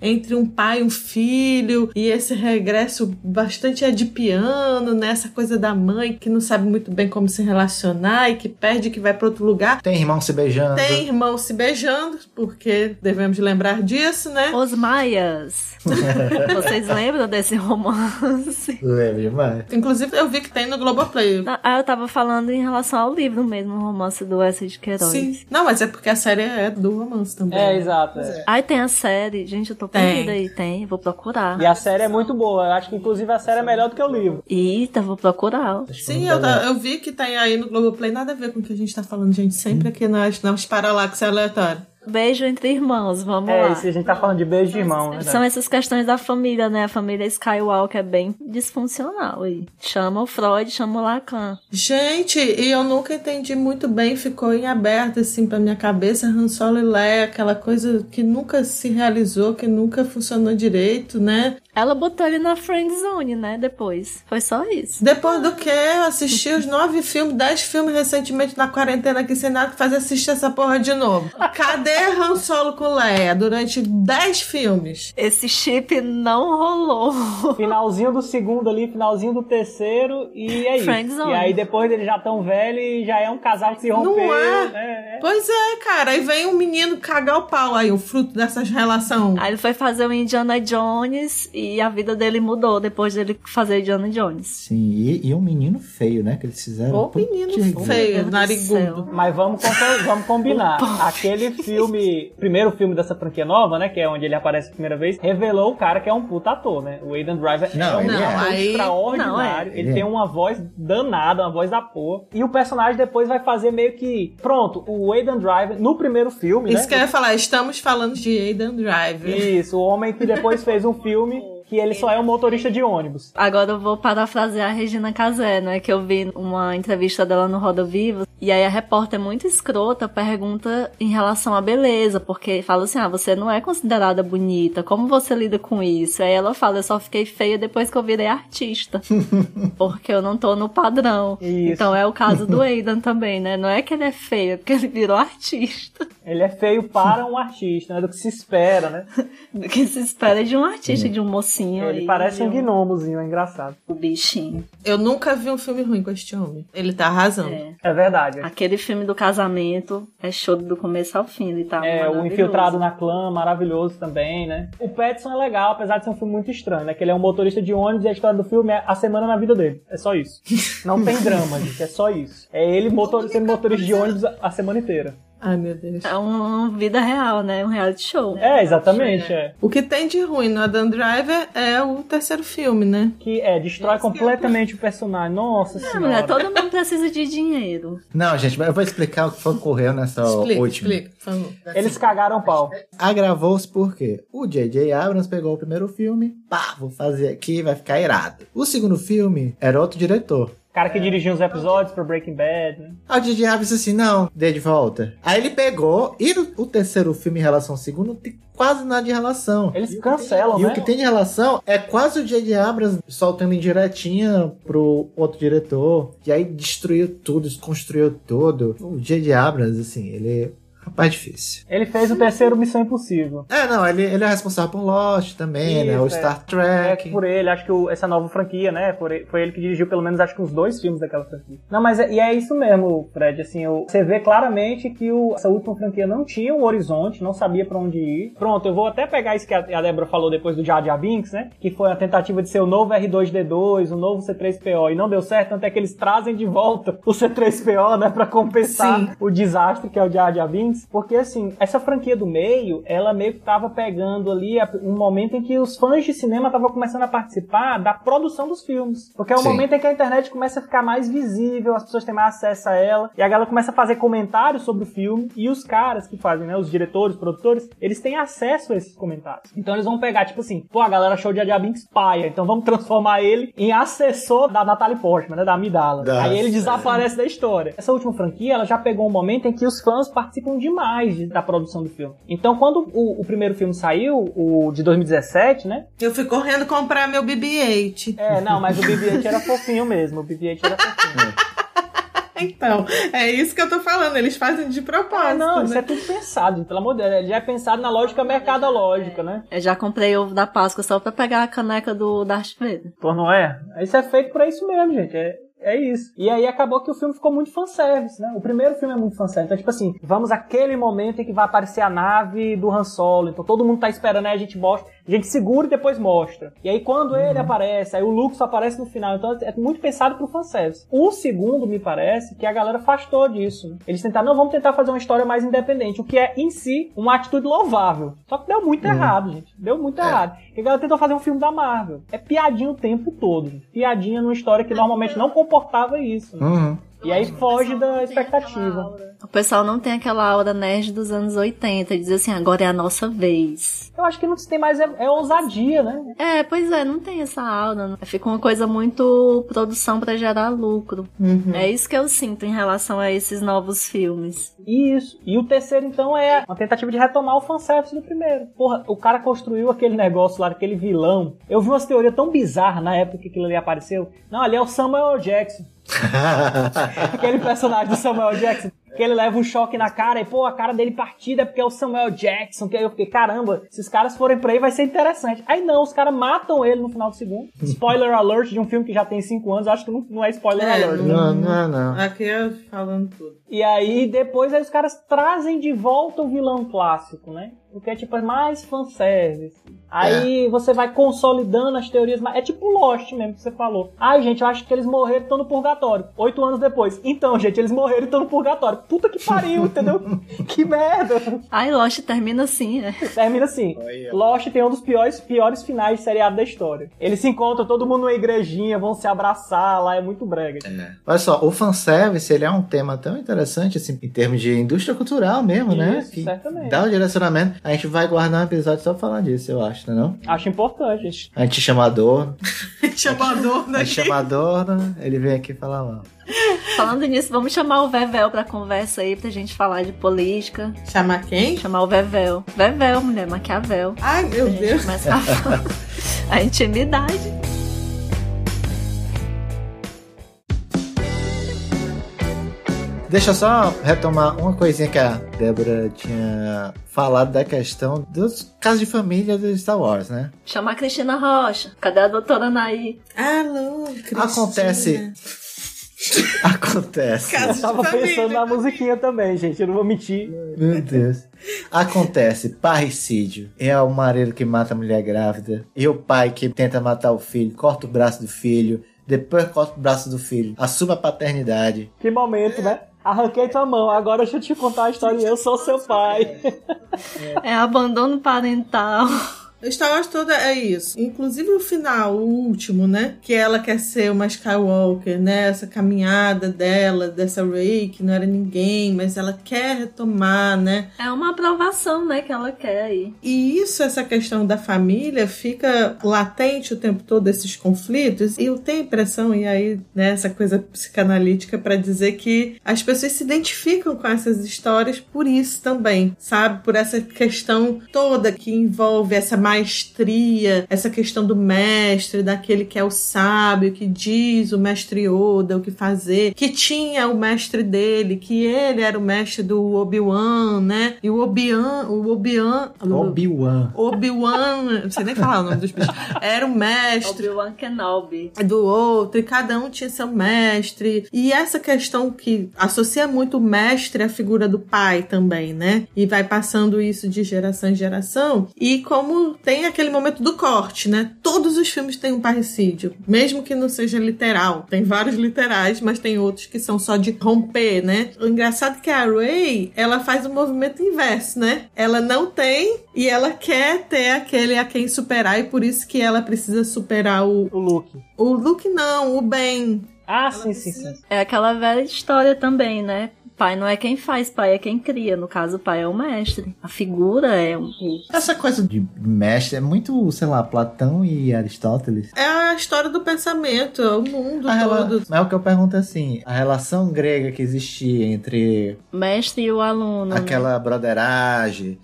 entre um pai e um filho, e esse regresso bastante adipiano, né? Essa coisa da mãe que não sabe muito bem como se relacionar e que perde, que vai para outro lugar. Tem irmão se beijando. Tem irmãos se beijando, porque devemos lembrar disso, né? Os Maias. Vocês lembram desse romance? Lembro demais. Inclusive, eu vi que tem no Globoplay. Não, Ah, eu tava falando em relação ao livro mesmo, o romance do Wesley de Queiroz. Sim. Não, mas é porque a série é do romance também. É, né? exato. é. Aí tem a série, gente, eu tô Tem. perdida aí, tem, vou procurar. E a série é muito boa. Eu acho que inclusive a série é melhor do que o livro. Eita, vou procurar. Sim, eu, ta- eu vi que tem aí no Globoplay nada a ver com o que a gente tá falando, gente. Sempre aqui nas, nas paralaxes aleatórias. Beijo entre irmãos, vamos É, lá. isso a gente tá falando de beijo de irmão, né? São essas questões da família, né? A família Skywalker é bem disfuncional aí. Chama o Freud, chama o Lacan. Gente, e eu nunca entendi muito bem, ficou em aberto assim pra minha cabeça, Han Solo e Leia, aquela coisa que nunca se realizou, que nunca funcionou direito, né? Ela botou ele na friend zone, né? Depois. Foi só isso. Depois do que eu assisti os nove filmes, dez filmes recentemente na quarentena aqui sem nada que fazer assistir essa porra de novo. Cadê Han Solo com Leia durante dez filmes? Esse chip não rolou. Finalzinho do segundo ali, finalzinho do terceiro, e é isso. Friendzone. E aí depois eles já tão velhos e já é um casal que se rompeu. Não é? né? Pois é, cara. Aí vem um menino cagar o pau aí, o fruto dessas relações. Aí ele foi fazer o Indiana Jones e a vida dele mudou depois dele fazer Indiana Jones. Sim, e, e um menino feio, né? Que eles fizeram. Ô Putz, menino feio, narigudo. Mas vamos, vamos combinar. Aquele filme, primeiro filme dessa franquia nova, né? Que é onde ele aparece a primeira vez, revelou o cara que é um puta ator, né? O Aidan Driver Não, é um é. ator Aí- extraordinário. não, Ele Ele tem é. uma voz danada, uma voz da porra. E o personagem depois vai fazer meio que. Pronto, o Aidan Driver, no primeiro filme, Isso né? que eu ia falar, estamos falando de Aidan Driver. Isso, o homem que depois fez um filme que ele só é um motorista de ônibus. Agora eu vou parafrasear a Regina Casé, né? Que eu vi uma entrevista dela no Roda Viva. E aí a repórter muito escrota pergunta em relação à beleza, porque fala assim: ah, você não é considerada bonita, como você lida com isso? Aí ela fala: eu só fiquei feia depois que eu virei artista. porque eu não tô no padrão. Isso. Então é o caso do Aidan também, né? Não é que ele é feio, é porque ele virou artista. Ele é feio para um artista, né? Do que se espera, né? Do que se espera de um artista, de um Ele aí, parece de um gnomozinho, é engraçado. O bichinho. Eu nunca vi um filme ruim com este homem. Ele tá arrasando. É. É verdade. Aquele filme do casamento é show do começo ao fim, ele tá É, o. Infiltrado na Clã, maravilhoso também, né? O Petson é legal, apesar de ser um filme muito estranho, né? Que ele é um motorista de ônibus e a história do filme é a semana na vida dele. É só isso. Não tem drama, gente, é só isso. É ele motor... sendo motorista de ônibus a semana inteira. Ai, meu Deus. É uma vida real, né? Um reality show. É, exatamente, é. O que tem de ruim no Adam Driver é o terceiro filme, né? Que é, destrói completamente o personagem. Nossa Não, mulher, senhora. todo mundo precisa de dinheiro. Não, gente, mas eu vou explicar o que ocorreu nessa Explica, última. explica, por. Eles cagaram o pau. Agravou-se porque o J.J. Abrams pegou o primeiro filme, pá, vou fazer aqui, vai ficar irado. O segundo filme era outro diretor. Cara que dirigiu uns episódios pro Breaking Bad, né? Aí o J.J. Abrams assim, não, dê de volta. Aí ele pegou, e o, terceiro filme em relação ao segundo, não tem quase nada de relação. Eles E cancelam, E né? o que tem de relação é quase o J.J. Abrams soltando indiretinha pro outro diretor. E aí destruiu tudo, desconstruiu tudo. O J.J. Abrams, assim, ele rapaz difícil. Ele fez o terceiro Missão Impossível. É, não, ele, ele é responsável por Lost também, né? Isso, O é. Star É Trek. por ele, acho que o- essa nova franquia, né? por ele- foi ele que dirigiu pelo menos acho que uns dois filmes daquela franquia. Não, mas é, e é isso mesmo, Fred. Assim, o- você vê claramente que o- essa última franquia não tinha um horizonte, não sabia pra onde ir. Pronto, eu vou até pegar isso que a, a Débora falou depois do Jar Jar Binks, né? Que foi a tentativa de ser o novo R2D2, o novo C3PO, e não deu certo, tanto é que eles trazem de volta o C3PO, né? Pra compensar Sim. o desastre que é o Jar Jar Binks, porque assim, essa franquia do meio, ela meio que tava pegando ali um momento em que os fãs de cinema estavam começando a participar da produção dos filmes, porque é o Sim. momento em que a internet começa a ficar mais visível, as pessoas têm mais acesso a ela, e a galera começa a fazer comentários sobre o filme, e os caras que fazem, né, os diretores, produtores, eles têm acesso a esses comentários. Então eles vão pegar, tipo assim, pô, a galera achou Jar Binks paia, então vamos transformar ele em assessor da Natalie Portman, né, da Amidala. Nossa. Aí ele desaparece da história. Essa última franquia, ela já pegou um momento em que os fãs participam demais de- da produção do filme. Então, quando o, o primeiro filme saiu, o de 2017, né? Eu fui correndo comprar meu BB-8. É, não, mas o BB-8 era fofinho mesmo. O BB-8 era fofinho. Então, é isso que eu tô falando. Eles fazem de propósito. Ah, não, isso né? é tudo pensado, gente, pelo amor de Deus. Ele já é pensado na lógica mercadológica, né? Eu já comprei ovo da Páscoa só pra pegar a caneca do Darth Vader. Pô, não é? Isso é feito pra isso mesmo, gente. É, é isso. E aí acabou que o filme ficou muito fanservice, né? O primeiro filme é muito fanservice. Então, tipo assim, vamos aquele momento em que vai aparecer a nave do Han Solo. Então todo mundo tá esperando, aí a gente mostra. A gente segura e depois mostra. E aí quando ele aparece, aí o Luke só aparece no final. Então é muito pensado pro fanservice. O segundo, me parece, que a galera afastou disso. Eles tentaram, não, vamos tentar fazer uma história mais independente. O que é, em si, uma atitude louvável. Só que deu muito errado, gente. Deu muito errado. E a galera tentou fazer um filme da Marvel. É piadinha o tempo todo. Piadinha numa história que normalmente não comportava isso. né? Uhum. E aí foge da expectativa. O pessoal não tem aquela aura nerd dos anos 80, diz assim, agora é a nossa vez. Eu acho que não se tem mais é, é ousadia, né? É, pois é, não tem essa aura. Né? Fica uma coisa muito produção para gerar lucro. Uhum. É isso que eu sinto em relação a esses novos filmes. Isso. E o terceiro, então, é uma tentativa de retomar o fanservice do primeiro. Porra, o cara construiu aquele negócio lá, aquele vilão. Eu vi umas teorias tão bizarras na época que aquilo ali apareceu. Não, ali é o Samuel Jackson. Aquele personagem do Samuel Jackson. Que ele leva um choque na cara e, pô, a cara dele partida é porque é o Samuel Jackson. Que aí eu fiquei, caramba, se os caras forem pra aí vai ser interessante. Aí não, os caras matam ele no final do segundo. Spoiler alert de um filme que já tem 5 anos, acho que não, não é spoiler É, alert. né? Não, não, não. Aqui é falando tudo. E aí depois aí os caras trazem de volta o vilão clássico, né? Porque é tipo mais fanservice. Aí você vai consolidando as teorias. mas É tipo Lost mesmo que você falou. Ai, gente, eu acho que eles morreram e estão no purgatório. Oito anos depois. Então, gente, eles morreram e estão no purgatório. Puta que pariu, entendeu? que merda. Ai, Lost termina assim, né? Termina assim. Lost tem um dos piores, piores finais de seriado da história. Eles se encontram, todo mundo numa igrejinha, vão se abraçar lá, é muito brega. Olha só, o fanservice, ele é um tema tão interessante, assim, em termos de indústria cultural mesmo, né? Isso, Que certamente. dá o direcionamento. A gente vai guardar um episódio só pra falar disso, eu acho, não é não? Acho importante. A gente chama a Adorno, Chamador a gente chama a Adorno, ele vem aqui falar mal. Falando nisso, vamos chamar o Vevel pra conversa aí, pra gente falar de política. Chamar quem? Chamar o Vevel. Vevel, mulher, Maquiavel. Ai, meu A gente Deus. começa a falar a intimidade. Deixa eu só retomar uma coisinha que a Débora tinha falado da questão dos casos de família do Star Wars, né? Chamar a Cristina Rocha. Cadê a doutora Naí? Alô, Cristina. Acontece. Acontece. Caso Eu tava família. pensando na musiquinha também, gente. Eu não vou mentir. Meu Deus. Acontece parricídio. É o marido que mata a mulher grávida. E o pai que tenta matar o filho, corta o braço do filho. Depois corta o braço do filho. Assume a paternidade. Que momento, né? Arranquei tua mão, agora deixa eu te contar a história. Eu sou seu pai. É abandono parental. Star Wars toda é isso. Inclusive o final, o último, né? Que ela quer ser uma Skywalker, né? Essa caminhada dela, dessa Rey, que não era ninguém, mas ela quer retomar, né? É uma aprovação, né, que ela quer aí. E isso, essa questão da família, fica latente o tempo todo, esses conflitos. E eu tenho a impressão, e aí, né, essa coisa psicanalítica, para dizer que as pessoas se identificam com essas histórias por isso também, sabe? Por essa questão toda que envolve essa maestria, essa questão do mestre, daquele que é o sábio, que diz o mestre Yoda o que fazer, que tinha o mestre dele, que ele era o mestre do Obi-Wan, né? E o Obi-Wan, o Obi-Wan, Obi-Wan. Obi-Wan, não sei nem falar o nome dos bichos, era o mestre Obi-Wan Kenobi. do outro, e cada um tinha seu mestre. E essa questão que associa muito o mestre à figura do pai também, né? E vai passando isso de geração em geração. E como tem aquele momento do corte, né? Todos os filmes têm um parricídio, mesmo que não seja literal. Tem vários literais, mas tem outros que são só de romper, né? O engraçado é que a Ray, ela faz o movimento inverso, né? Ela não tem e ela quer ter aquele a quem superar e por isso que ela precisa superar o, O Luke. o Luke não, o Ben. Ah, sim, sim, sim. É aquela velha história também, né? Pai não é quem faz, pai é quem cria. No caso, o pai é o mestre. A figura é um. o- Essa coisa de mestre é muito, sei lá, Platão e Aristóteles. É a história do pensamento, é o mundo A rela- todo. Mas o que eu pergunto é assim, a relação grega que existia entre mestre e o aluno. né? aquela broderagem,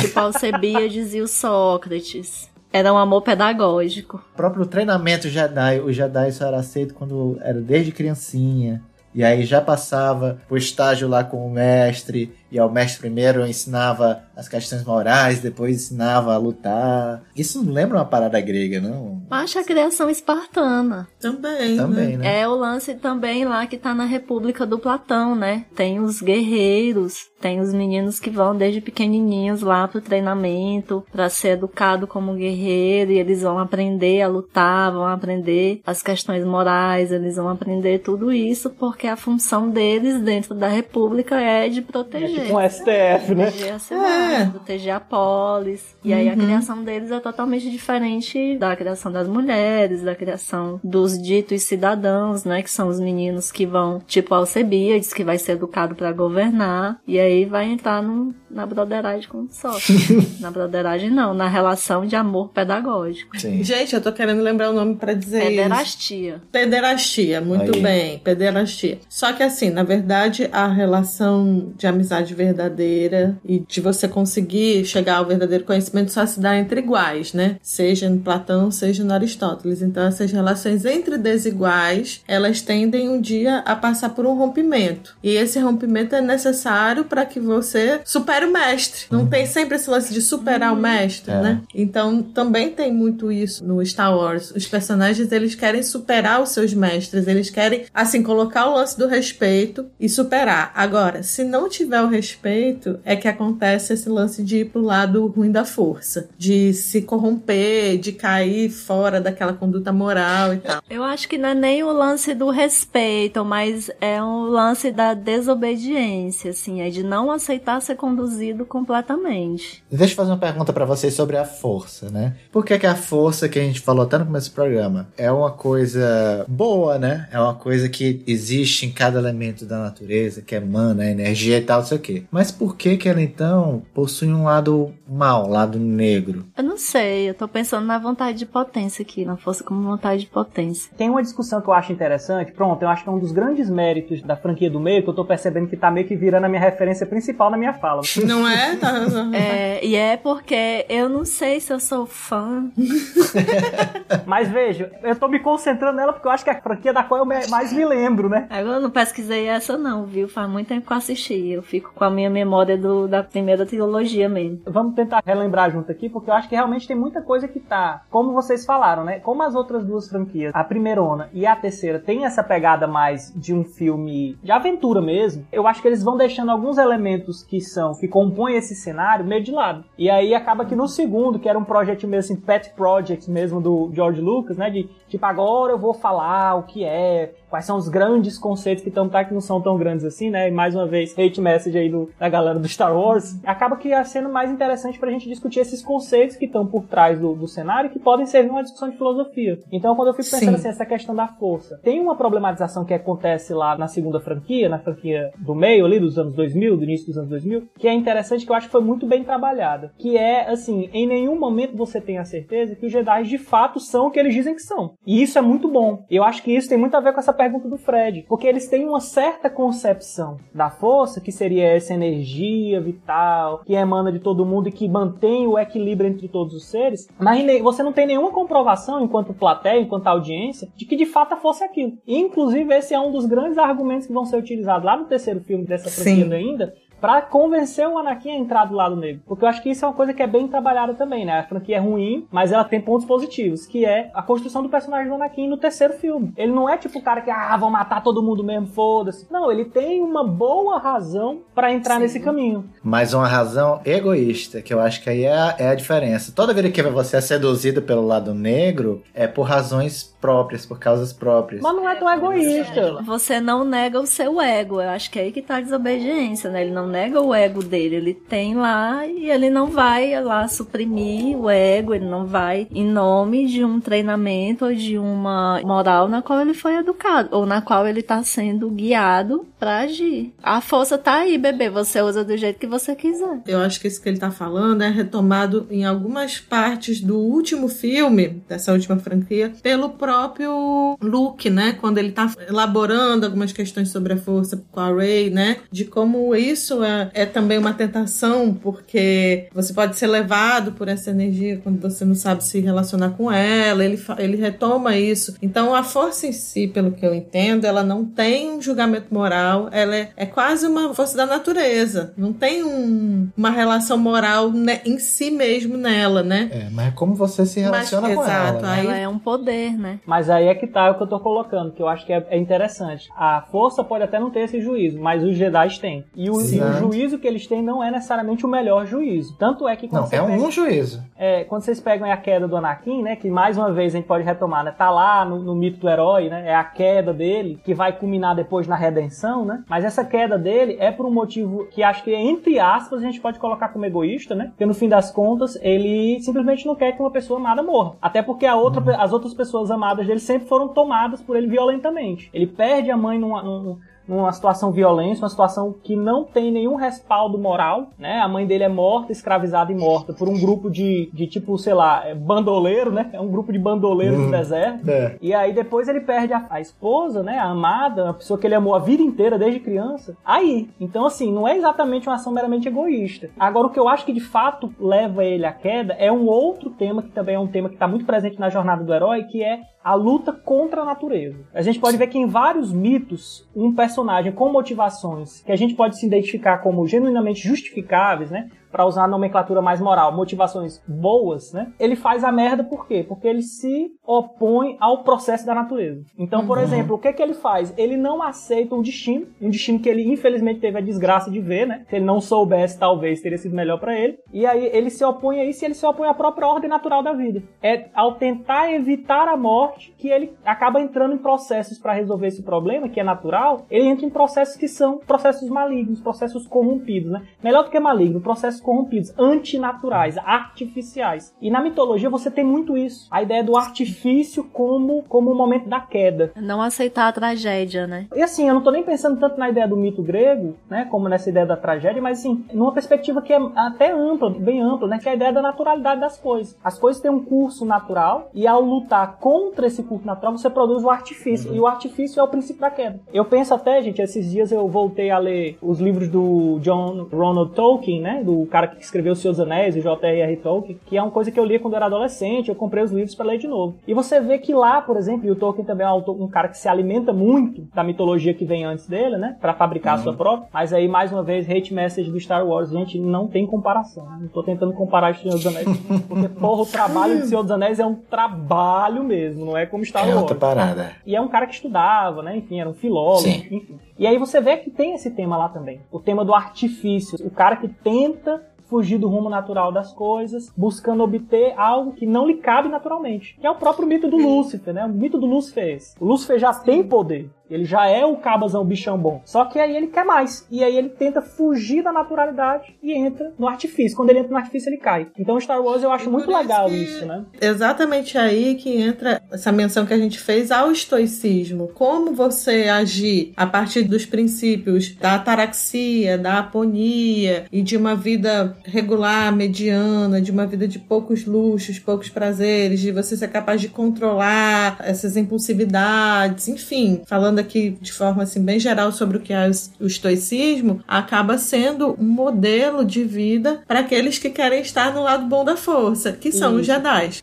Tipo Alcebiades e o Sócrates. Era um amor pedagógico. o próprio treinamento Jedi, o Jedi só era aceito quando era desde criancinha. E aí já passava pro estágio lá com o mestre, e aí o mestre primeiro ensinava as questões morais, depois ensinava a lutar. Isso lembra uma parada grega, não? Acho a criação espartana. Também. Também, né? É o lance também lá que tá na República do Platão, né? Tem os guerreiros, tem os meninos que vão desde pequenininhos lá pro treinamento, pra ser educado como guerreiro, e eles vão aprender a lutar, vão aprender as questões morais, eles vão aprender tudo isso porque a função deles dentro da República é de proteger. STF. Um STF, né? Proteger a cidade, É. proteger a polis. E aí a Uhum. criação deles é totalmente diferente da criação das mulheres, da criação dos ditos cidadãos, né? Que são os meninos que vão, tipo Alcebiades, que vai ser educado pra governar. E aí vai entrar no, na broderagem com o sócio. na broderagem não, na relação de amor pedagógico. Sim. Gente, eu tô querendo lembrar o nome pra dizer isso. Pederastia. Pederastia, muito Aí. bem, pederastia. Só que assim, na verdade, a relação de amizade verdadeira e de você conseguir chegar ao verdadeiro conhecimento só se dá entre iguais, né? Seja no Platão, seja no Aristóteles. Então, essas relações entre desiguais, elas tendem um dia a passar por um rompimento. E esse rompimento é necessário para que você supere o mestre. Não tem sempre esse lance de superar o mestre, É. né? Então, também tem muito isso no Star Wars. Os personagens, eles querem superar os seus mestres, eles querem, assim, colocar o lance do respeito e superar. Agora, se não tiver o respeito, é que acontece esse lance de ir pro lado ruim da força, de se corromper, de cair fora daquela conduta moral e tal. Eu acho que não é nem o lance do respeito, mas é um lance da desobediência, assim, é de não aceitar ser conduzido completamente. Deixa eu fazer uma pergunta pra vocês sobre a força, né? Por que, que a força que a gente falou até no começo do programa é uma coisa boa, né? É uma coisa que existe em cada elemento da natureza, que emana energia e tal, não sei o quê. Mas por que que ela então possui um lado mal, lado negro? Eu não sei, eu tô pensando na vontade de potência aqui, na força como vontade de potência. Tem uma discussão que eu acho interessante. Pronto, eu acho que é um dos grandes méritos da franquia do meio, que eu tô percebendo que tá meio que virando a minha referência principal na minha fala. Não é? Tá- É, e é porque eu não sei se eu sou fã. Mas veja, eu tô me concentrando nela porque eu acho que é a franquia da qual eu mais me lembro, né? Agora eu não pesquisei essa não, viu? Faz muito tempo que eu assisti. Eu fico com a minha memória do, da primeira trilogia mesmo. Vamos tentar relembrar junto aqui, porque eu acho que realmente tem muita coisa que tá. Como vocês falaram, né? Como as outras duas franquias, a primeirona e a terceira, tem essa pegada mais de um filme de aventura mesmo, eu acho que eles vão deixando alguns elementos que são, que compõem esse cenário meio de lado. E aí acaba que no segundo, que era um projeto mesmo assim, pet project mesmo do George Lucas, né? De tipo, agora eu vou falar o que é, quais são os grandes conceitos que estão tá, que não são tão grandes assim, né? E mais uma vez, hate message aí do, da galera do Star Wars. Acaba que ia sendo mais interessante pra gente discutir esses conceitos que estão por trás do, do cenário que podem servir uma discussão de filosofia. Então, quando eu fico pensando Sim. assim, essa questão da força, tem uma problematização que acontece lá na segunda franquia, na franquia do meio ali, dos anos 2000, do início dos anos 2000, que é interessante, que eu acho que foi muito bem trabalhada. Que é, assim, em nenhum momento você tem a certeza que os Jedi de fato são o que eles dizem que são. E isso é muito bom. Eu acho que isso tem muito a ver com essa pergunta do Fred, porque eles têm uma certa concepção da força, que seria essa energia vital, que emana de todo mundo e que mantém o equilíbrio entre todos os seres, mas você não tem nenhuma comprovação, enquanto plateia, enquanto audiência, de que de fato a força é aquilo. E, inclusive, esse é um dos grandes argumentos que vão ser utilizados lá no terceiro filme dessa franquia ainda, pra convencer o Anakin a entrar do lado negro. Porque eu acho que isso é uma coisa que é bem trabalhada também, né? A franquia é ruim, mas ela tem pontos positivos, que é a construção do personagem do Anakin no terceiro filme. Ele não é tipo o cara que, ah, vão matar todo mundo mesmo, foda-se. Não, ele tem uma boa razão pra entrar Sim. nesse caminho. Mas uma razão egoísta, que eu acho que aí é a, é a diferença. Toda vez que você é seduzido pelo lado negro, é por razões próprias, por causas próprias. Mas não é tão egoísta. Você não nega o seu ego. Eu acho que é aí que tá a desobediência, né? Ele não nega o ego dele. Ele tem lá e ele não vai lá suprimir o ego. Ele não vai em nome de um treinamento ou de uma moral na qual ele foi educado. Ou na qual ele tá sendo guiado pra agir. A força tá aí, bebê. Você usa do jeito que você quiser. Eu acho que isso que ele tá falando é retomado em algumas partes do último filme, dessa última franquia, pelo próprio Luke, né? Quando ele tá elaborando algumas questões sobre a força com a Rey, né? De como isso é, é também uma tentação, porque você pode ser levado por essa energia quando você não sabe se relacionar com ela. Ele, ele retoma isso. Então a força em si, pelo que eu entendo, ela não tem um julgamento moral, ela é, é quase uma força da natureza. Não tem um- uma relação moral ne- em si mesmo nela, né? É, mas é como você se Mas- relaciona com exato, ela. né? Ela é um poder, né? Mas aí é que tá o que eu tô colocando, que eu acho que é, é interessante. A força pode até não ter esse juízo, mas os Jedi têm. E o, Sim. O juízo que eles têm não é necessariamente o melhor juízo. Tanto é que quando Não, você é pega- um juízo. é, quando vocês pegam aí a queda do Anakin, né, que mais uma vez a gente pode retomar, né, tá lá no, no mito do herói, né, é a queda dele, que vai culminar depois na redenção, né, mas essa queda dele é por um motivo que acho que, entre aspas, a gente pode colocar como egoísta, né, porque no fim das contas, ele simplesmente não quer que uma pessoa amada morra. Até porque a outra, as outras pessoas amadas dele sempre foram tomadas por ele violentamente. Ele perde a mãe numa, num- numa situação violenta, uma situação que não tem nenhum respaldo moral, né? A mãe dele é morta, escravizada e morta por um grupo de, de tipo, sei lá, é bandoleiro, né? É um grupo de bandoleiros do deserto. É. E aí depois ele perde a, a esposa, né? A amada, a pessoa que ele amou a vida inteira desde criança. Aí. Então, assim, não é exatamente uma ação meramente egoísta. Agora, o que eu acho que de fato leva ele à queda é um outro tema, que também é um tema que está muito presente na jornada do herói, que é a luta contra a natureza. A gente pode ver que em vários mitos, um personagem com motivações que a gente pode se identificar como genuinamente justificáveis, né? Para usar a nomenclatura mais moral, motivações boas, né? Ele faz a merda por quê? Porque ele se opõe ao processo da natureza. Então, por exemplo, o que que ele faz? Ele não aceita o destino, um destino que ele infelizmente teve a desgraça de ver, né? Se ele não soubesse, talvez teria sido melhor para ele. E aí ele se opõe a isso e ele se opõe à própria ordem natural da vida. É ao tentar evitar a morte que ele acaba entrando em processos para resolver esse problema, que é natural. Ele entra em processos que são processos malignos, processos corrompidos, né? Melhor do que maligno, processos corrompidos, antinaturais, artificiais. E na mitologia você tem muito isso. A ideia do artifício como como o momento da queda. Não aceitar a tragédia, né? E assim, eu não tô nem pensando tanto na ideia do mito grego, né, como nessa ideia da tragédia, mas assim, numa perspectiva que é até ampla, bem ampla, né, que é a ideia da naturalidade das coisas. As coisas têm um curso natural e ao lutar contra esse curso natural, você produz o artifício. E o artifício é o princípio da queda. Eu penso até, gente, esses dias eu voltei a ler os livros do John Ronald Tolkien, né, do cara que escreveu Os Seus Anéis, o J.R.R. Tolkien, que é uma coisa que eu li quando eu era adolescente, eu comprei os livros para ler de novo. E você vê que lá, por exemplo, e o Tolkien também é um, autor- um cara que se alimenta muito da mitologia que vem antes dele, né, para fabricar a sua própria. Mas aí, mais uma vez, hate message do Star Wars, gente, não tem comparação. né? Não tô tentando comparar o Senhor dos Anéis, porque, porra, o trabalho do Senhor dos Anéis é um trabalho mesmo, não é como Star É Wars. outra parada. E é um cara que estudava, né? Enfim, era um filólogo, Sim. enfim. E aí você vê que tem esse tema lá também. O tema do artifício. O cara que tenta fugir do rumo natural das coisas, buscando obter algo que não lhe cabe naturalmente. Que é o próprio mito do Lúcifer, né? O mito do Lúcifer é esse. O Lúcifer já tem poder. Ele já é o cabazão, bichão bom. Só que aí ele quer mais. E aí ele tenta fugir da naturalidade e entra no artifício. Quando ele entra no artifício, ele cai. Então Star Wars eu acho muito legal isso, né? Exatamente aí que entra essa menção que a gente fez ao estoicismo. Como você agir a partir dos princípios da ataraxia, da aponia e de uma vida regular, mediana, de uma vida de poucos luxos, poucos prazeres, de você ser capaz de controlar essas impulsividades, enfim, falando aqui de forma assim bem geral sobre o que é o estoicismo, acaba sendo um modelo de vida para aqueles que querem estar no lado bom da força, que são os Jedi.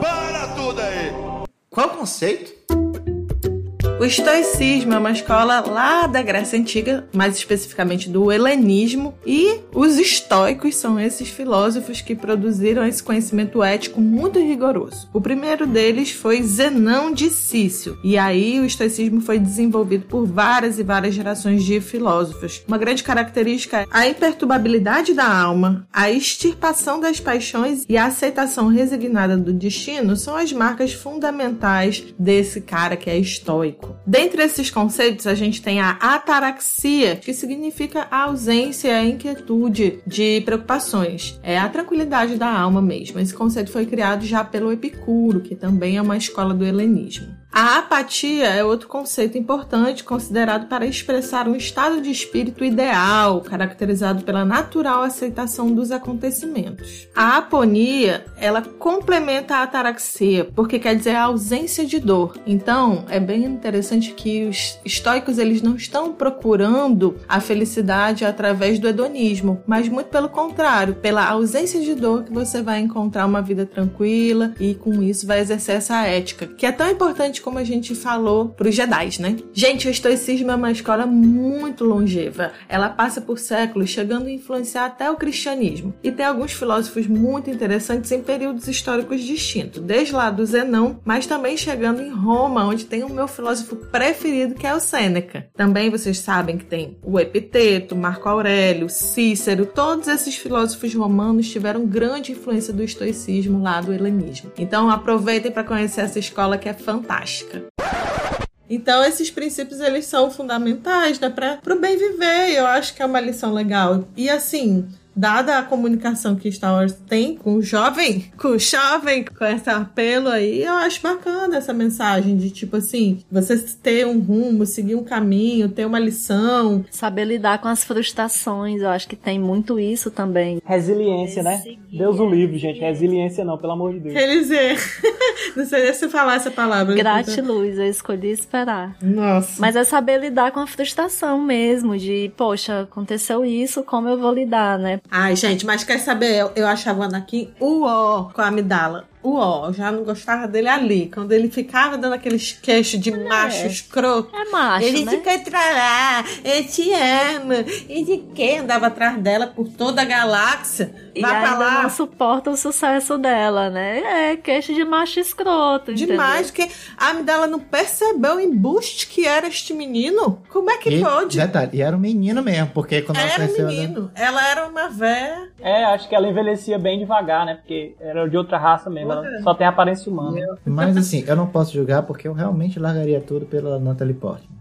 Para tudo aí! Qual o conceito? O estoicismo é uma escola lá da Grécia Antiga, mais especificamente do helenismo, e os estoicos são esses filósofos que produziram esse conhecimento ético muito rigoroso. O primeiro deles foi Zenão de Cício, e aí o estoicismo foi desenvolvido por várias e várias gerações de filósofos. Uma grande característica é a imperturbabilidade da alma, a extirpação das paixões e a aceitação resignada do destino são as marcas fundamentais desse cara que é estoico. Dentre esses conceitos, a gente tem a ataraxia, que significa a ausência a inquietude de preocupações. É a tranquilidade da alma mesmo. Esse conceito foi criado já pelo Epicuro, que também é uma escola do helenismo. A apatia é outro conceito importante considerado para expressar um estado de espírito ideal, caracterizado pela natural aceitação dos acontecimentos. A aponia, ela complementa a ataraxia, porque quer dizer a ausência de dor. Então, é bem interessante que os estoicos eles não estão procurando a felicidade através do hedonismo, mas muito pelo contrário, pela ausência de dor que você vai encontrar uma vida tranquila e com isso vai exercer essa ética, que é tão importante como a gente falou pros Jedi, né? Gente, o estoicismo é uma escola muito longeva. Ela passa por séculos, chegando a influenciar até o cristianismo. E tem alguns filósofos muito interessantes em períodos históricos distintos, desde lá do Zenão, mas também chegando em Roma, onde tem o meu filósofo preferido, que é o Sêneca. Também vocês sabem que tem o Epiteto, Marco Aurélio, Cícero, todos esses filósofos romanos tiveram grande influência do estoicismo lá do helenismo. Então aproveitem para conhecer essa escola que é fantástica. Então esses princípios eles são fundamentais, né, para o bem viver. Eu acho que é uma lição legal. E assim, dada a comunicação que Star Wars tem com o jovem, com o jovem, com esse apelo aí, eu acho bacana essa mensagem de tipo assim, você ter um rumo, seguir um caminho, ter uma lição. Saber lidar com as frustrações, eu acho que tem muito isso também. Resiliência, né? Deus o livre, gente. Resiliência não, pelo amor de Deus. Quer dizer, não sei se falar essa palavra. Gratiluz, eu escolhi esperar. Nossa. Mas é saber lidar com a frustração mesmo, de, poxa, aconteceu isso, como eu vou lidar, né? Ai, gente, mas quer saber? Eu, eu achava o Anakin uó com a amidala o ó, já não gostava dele ali. Quando ele ficava dando aqueles queixos de é. macho escroto. É macho, Ele né? fica lá, eu te amo. E de que andava atrás dela por toda a galáxia. E Vai ainda lá. não suporta o sucesso dela, né? É, queixo de macho escroto. Demais, entendeu? que a Amidala não percebeu o embuste que era este menino. Como é que e, pode? Detalhe, e era um menino mesmo, porque quando era ela conheceu... menino. Ela... ela era uma véia. É, acho que ela envelhecia bem devagar, né? Porque era de outra raça mesmo. Ela só tem aparência humana. Mas assim, eu não posso julgar porque eu realmente largaria tudo pela Natalie Portman.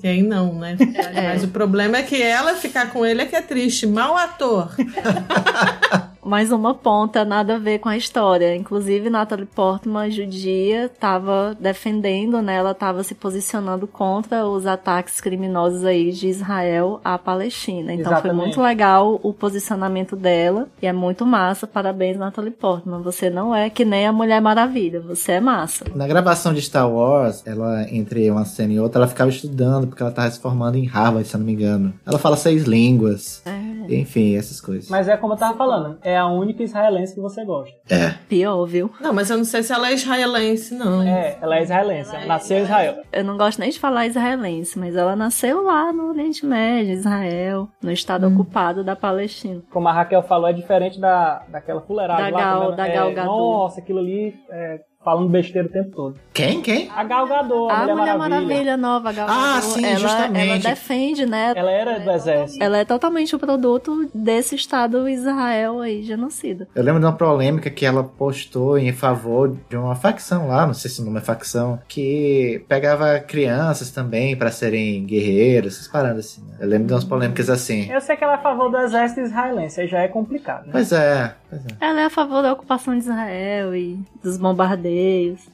Quem não, né? É. Mas o problema é que ela ficar com ele é que é triste. Mau ator. mais uma ponta, nada a ver com a história. Inclusive, Natalie Portman, judia, estava defendendo, né? Ela estava se posicionando contra os ataques criminosos aí de Israel à Palestina. Então Exatamente. foi muito legal o posicionamento dela e é muito massa. Parabéns, Natalie Portman. Você não é que nem a Mulher Maravilha, você é massa. Na gravação de Star Wars, ela, entre uma cena e outra, ela ficava estudando, porque ela estava se formando em Harvard, se eu não me engano. Ela fala seis línguas. É. Enfim, essas coisas. Mas é como eu tava falando, é a única israelense que você gosta. É. Pior, viu? Não, mas eu não sei se ela é israelense, não. É, ela é israelense. Ela nasceu em Israel. Eu não gosto nem de falar israelense, mas ela nasceu lá no Oriente Médio, Israel, no estado hum. ocupado da Palestina. Como a Raquel falou, é diferente da, daquela fuleirada da lá. Gal, da é, Gal Gadot. Nossa, aquilo ali é, falando besteira o tempo todo. Quem? Quem? A Gal Gadot, a, a Mulher, Mulher Maravilha. Maravilha nova, a Gal Ah, sim, ela, justamente. Ela defende, né? Ela era do exército. Ela é totalmente o produto desse Estado Israel aí, genocida. Eu lembro de uma polêmica que ela postou em favor de uma facção lá, não sei se o nome é facção, que pegava crianças também para serem guerreiros, essas paradas assim. Né? Eu lembro de umas polêmicas assim. Eu sei que ela é a favor do exército israelense, aí já é complicado. Né? Pois é, pois é. Ela é a favor da ocupação de Israel e dos bombardeios.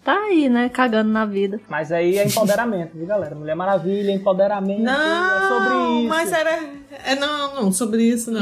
Tá aí, né? Cagando na vida. Mas aí é empoderamento, viu, galera? Mulher Maravilha, empoderamento. Não, é sobre isso. Mas era. É, não, não, sobre isso não.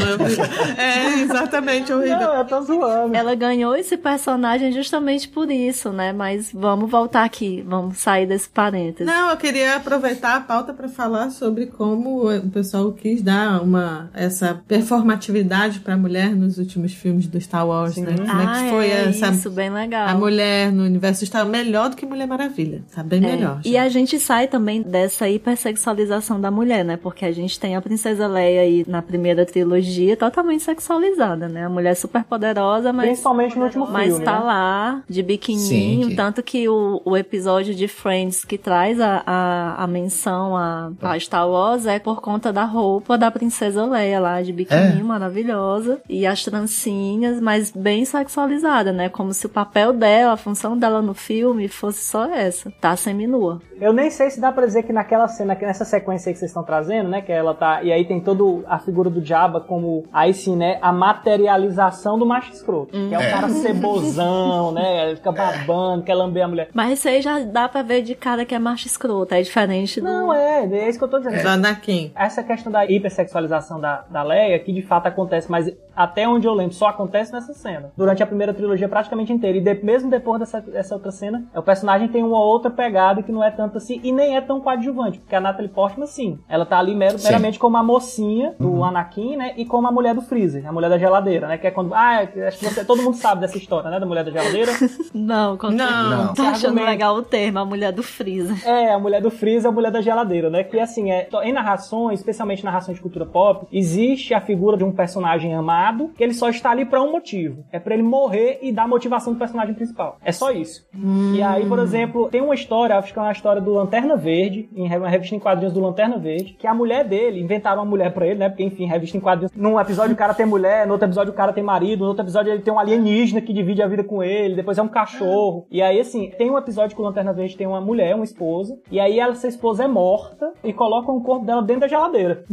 É, exatamente horrível. Não, eu tô zoando. Ela ganhou esse personagem justamente por isso, né? Mas vamos voltar aqui, vamos sair desse parênteses. Não, eu queria aproveitar a pauta para falar sobre como o pessoal quis dar uma essa performatividade para a mulher nos últimos filmes do Star Wars, Sim. né? Como ah, é que foi é essa isso, bem legal. a mulher no universo Star melhor do que Mulher Maravilha, tá bem É, melhor. E a gente sai também dessa hipersexualização da mulher, né? Porque a gente tem a Princesa Leia aí na primeira trilogia totalmente sexualizada, né? A mulher super poderosa, mas. Principalmente no último Mas filme, tá né? lá, de biquininho, Sim, que- tanto que o, o episódio de Friends que traz a, a, a menção a, a Star Wars é por conta da roupa da Princesa Leia lá, de biquininho, maravilhosa. E as trancinhas, mas bem sexualizada, né? Como se o papel dela, a função dela no filme fosse só essa. Tá seminua. Eu nem sei se dá pra dizer que naquela cena, que nessa sequência aí que vocês estão trazendo, né? Que ela tá. E aí tem toda a figura do Jabba como. Aí sim, né? A materialização do macho escroto. Que é o cara cebosão, né? Ele fica babando, quer lamber a mulher. Mas isso aí já dá pra ver de cara que é macho escroto. É diferente do. Não, é, é isso que eu tô dizendo. Do Anakin. Essa questão da hipersexualização da, da Leia, que de fato acontece, mas até onde eu lembro, só acontece nessa cena. Durante a primeira trilogia praticamente inteira. E de- mesmo depois dessa, dessa outra cena, o personagem tem uma outra pegada que não é tanto assim, e nem é tão coadjuvante, porque a Natalie Portman, sim, ela tá ali Sim. meramente como uma mocinha do Uhum. Anakin, né? E como a mulher do Freezer, a mulher da geladeira, né? Que é quando. Ah, acho que você, todo mundo sabe dessa história, né? Da mulher da geladeira. Não, com Não. Não. Tô achando Argumento. legal o termo, a mulher do freezer. É, a mulher do Freeza, a mulher da geladeira, né? Que assim, é, em narrações, especialmente narrações de cultura pop, existe a figura de um personagem amado que ele só está ali pra um motivo. É pra ele morrer e dar motivação do personagem principal. É só isso. E aí, por exemplo, tem uma história, acho que é uma história do Lanterna Verde, em uma revista em quadrinhos do Lanterna Verde, que a mulher dele, inventaram uma mulher pra ele, né? Porque, enfim, revista em quadrinhos. Num episódio o cara tem mulher, no outro episódio o cara tem marido, no outro episódio ele tem um alienígena que divide a vida com ele, depois é um cachorro. E aí, assim, tem um episódio que o Lanterna Verde tem uma mulher, uma esposa, e aí essa esposa é morta e colocam o corpo dela dentro da geladeira.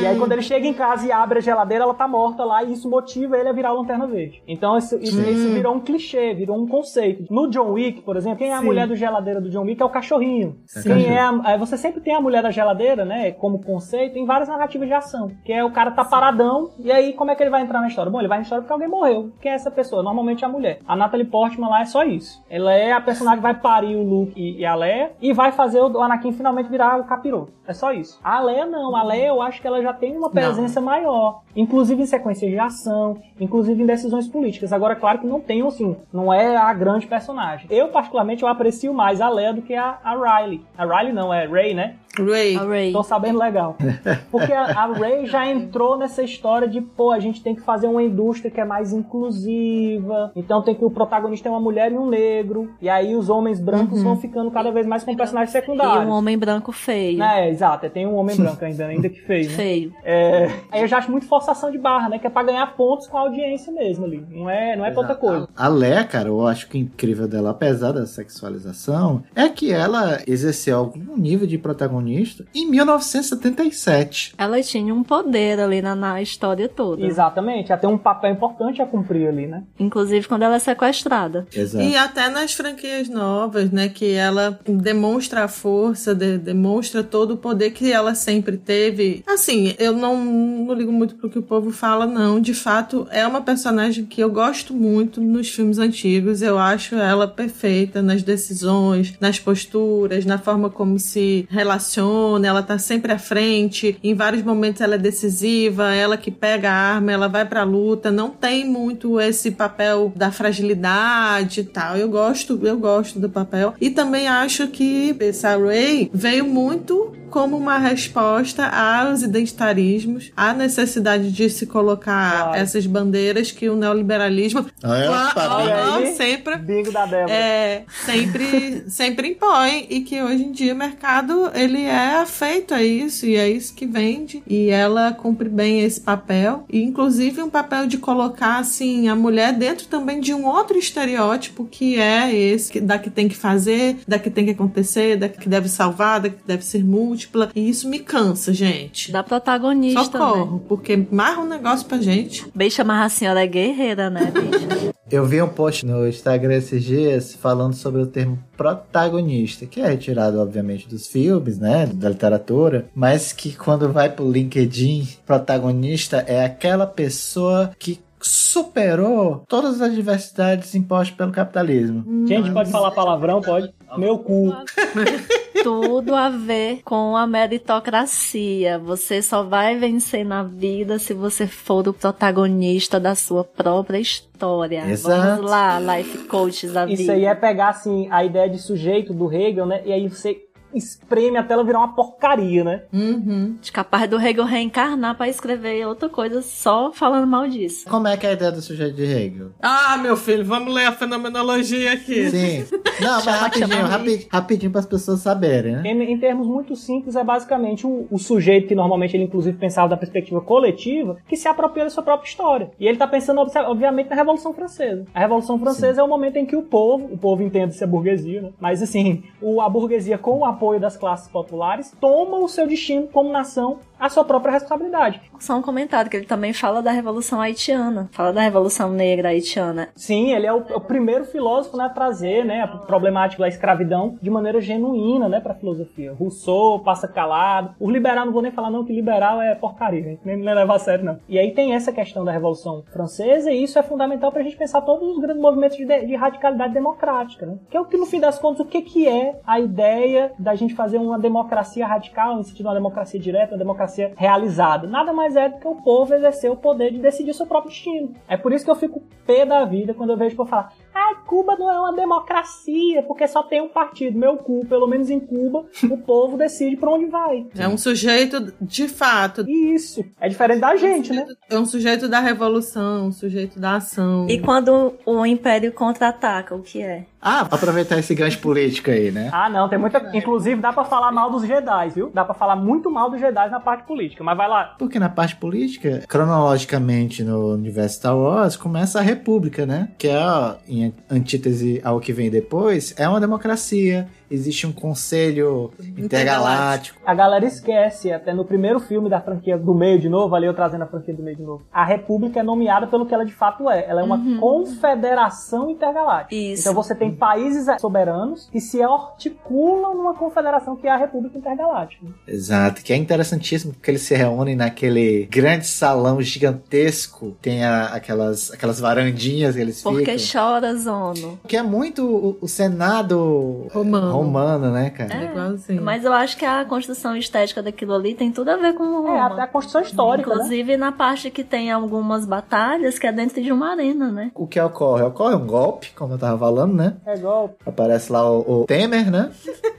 E aí, quando ele chega em casa e abre a geladeira, ela tá morta lá, e isso motiva ele a virar o Lanterna Verde. Então, isso, isso, isso virou um clichê, virou um conceito. No John Wick, por exemplo, quem é a Sim. mulher do geladeira do John Wick é o cachorrinho. É Quem cachorro. é a- aí você sempre tem a mulher da geladeira, né, como conceito, em várias narrativas de ação. Que é o cara tá paradão, e aí como é que ele vai entrar na história? Bom, ele vai na história porque alguém morreu. Quem é essa pessoa? Normalmente é a mulher. A Natalie Portman lá é só isso. Ela é a personagem que vai parir o Luke e, e a Leia, e vai fazer o Anakin finalmente virar o capiroto. É só isso. A Leia não. A Leia eu acho que ela já tem uma presença maior. Inclusive em sequências de ação, inclusive em decisões políticas. Agora, claro que não tem, assim, não é a grande personagem. Eu, particularmente, eu aprecio mais a Leia do que a, a Riley. A Riley não, é Ray, né? Ray. A Ray. Tô sabendo legal. Porque a, a Ray já entrou nessa história de, pô, a gente tem que fazer uma indústria que é mais inclusiva. Então tem que o protagonista é uma mulher e um negro. E aí os homens brancos vão ficando cada vez mais com personagens E secundários. um homem branco feio. É, exato. Tem um homem branco ainda, ainda que feio. né? Feio. É, aí eu já acho muito forçação de barra, né? Que é pra ganhar pontos com a audiência mesmo ali. Não é, não é pra outra coisa. A Leia, cara, eu acho que o incrível dela, apesar da sexualização, é que ela exerceu algum nível de protagonista em 1977. Ela tinha um poder ali na, na história toda. Exatamente. Ela tem um papel importante a cumprir ali, né? Inclusive quando ela é sequestrada. Exato. E até nas franquias novas, né? Que ela demonstra a força, de- demonstra todo o poder que ela sempre teve. Assim, eu não, não ligo muito pro que o povo fala, não. De fato, é uma personagem que eu gosto muito nos filmes antigos. Eu acho ela perfeita nas decisões, nas posturas, na forma como se relaciona. Ela tá sempre à frente. Em vários momentos ela é decisiva, ela que pega a arma, ela vai pra luta. Não tem muito esse papel da fragilidade e tal. Eu gosto, eu gosto do papel. E também acho que essa Ray veio muito como uma resposta aos identitarismos, à necessidade de se colocar Claro. essas bandeiras que o neoliberalismo Olha, Claro, tá ó, aí? sempre Bingo da Débora. é, sempre, sempre impõe e que hoje em dia o mercado ele é afeito a isso e é isso que vende e ela cumpre bem esse papel e inclusive um papel de colocar assim a mulher dentro também de um outro estereótipo que é esse que, da que tem que fazer, da que tem que acontecer, da que deve salvar, da que deve ser múltipla e isso me cansa, gente. Da protagonista, né? Socorro, porque marra um negócio pra gente. Bicha, mas a senhora é guerreira, né? Eu vi um post no Instagram esses dias falando sobre o termo protagonista, que é retirado, obviamente, dos filmes, né? Da literatura, mas que quando vai pro LinkedIn, protagonista é aquela pessoa que superou todas as adversidades impostas pelo capitalismo. Gente, pode falar palavrão? Pode. Meu cu. Tudo a ver com a meritocracia. Você só vai vencer na vida se você for o protagonista da sua própria história. Exato. Vamos lá, life coaches da vida. Isso aí é pegar, assim, a ideia de sujeito do Hegel, né? E aí você espreme até ela virar uma porcaria, né? Uhum. De capaz do Hegel reencarnar pra escrever outra coisa só falando mal disso. Como é que é a ideia do sujeito de Hegel? Ah, meu filho, vamos ler a fenomenologia aqui. Sim. Não, mas rapidinho, rapidinho, rapidinho para as pessoas saberem, né? Em, em termos muito simples, é basicamente o, o sujeito que normalmente ele inclusive pensava da perspectiva coletiva, que se apropria da sua própria história. E ele tá pensando, obviamente, na Revolução Francesa. A Revolução Francesa é o momento em que o povo, o povo entende-se a burguesia, né? Mas assim, o, a burguesia, com o apoio das classes populares, toma o seu destino como nação a sua própria responsabilidade. Só um comentário que ele também fala da Revolução Haitiana. Fala da Revolução Negra Haitiana. Sim, ele é o, é o primeiro filósofo né, a trazer né, a problemática da escravidão de maneira genuína né, para a filosofia. Rousseau passa calado. Os liberais, não vou nem falar não que liberal é porcaria, gente, nem, nem levar a sério não. E aí tem essa questão da Revolução Francesa e isso é fundamental para a gente pensar todos os grandes movimentos de, de radicalidade democrática. Né? Que é o que, no fim das contas, o que, que é a ideia da gente fazer uma democracia radical, no sentido de uma democracia direta, uma democracia democracia realizada. Nada mais é do que o povo exercer o poder de decidir seu próprio destino. É por isso que eu fico pé da vida quando eu vejo por falar Ai, Cuba não é uma democracia, porque só tem um partido. Meu cu, pelo menos em Cuba, o povo decide pra onde vai. É um sujeito de fato. Isso. É diferente da gente, né? É um sujeito da revolução, um sujeito da ação. E quando o Império contra-ataca, o que é? Ah, aproveitar esse gancho político aí, né? Ah, não, tem muita. Inclusive, dá pra falar mal dos Jedi, viu? Dá pra falar muito mal dos Jedi na parte política, mas vai lá. Porque na parte política, cronologicamente no universo Star Wars, começa a República, né? Que é, em antítese ao que vem depois, é uma democracia existe um conselho intergaláctico. A galera esquece, até no primeiro filme da franquia do meio de novo, ali eu trazendo a franquia do meio de novo. A República é nomeada pelo que ela de fato é. Ela é uma Uhum. confederação intergaláctica. Isso. Então você tem países soberanos que se articulam numa confederação que é a República Intergaláctica. Exato, que é interessantíssimo porque eles se reúnem naquele grande salão gigantesco, tem a- aquelas, aquelas varandinhas que eles Porque ficam. chora, Zono. Que é muito o, o Senado Romano. romano, né, cara? É igualzinho. Mas eu acho que a construção estética daquilo ali tem tudo a ver com o É, Roma. até a Constituição Histórica, né? Inclusive na parte que tem algumas batalhas que é dentro de uma arena, né? O que ocorre? Ocorre um golpe, como eu tava falando, né? É igual. Aparece lá o, o Temer, né?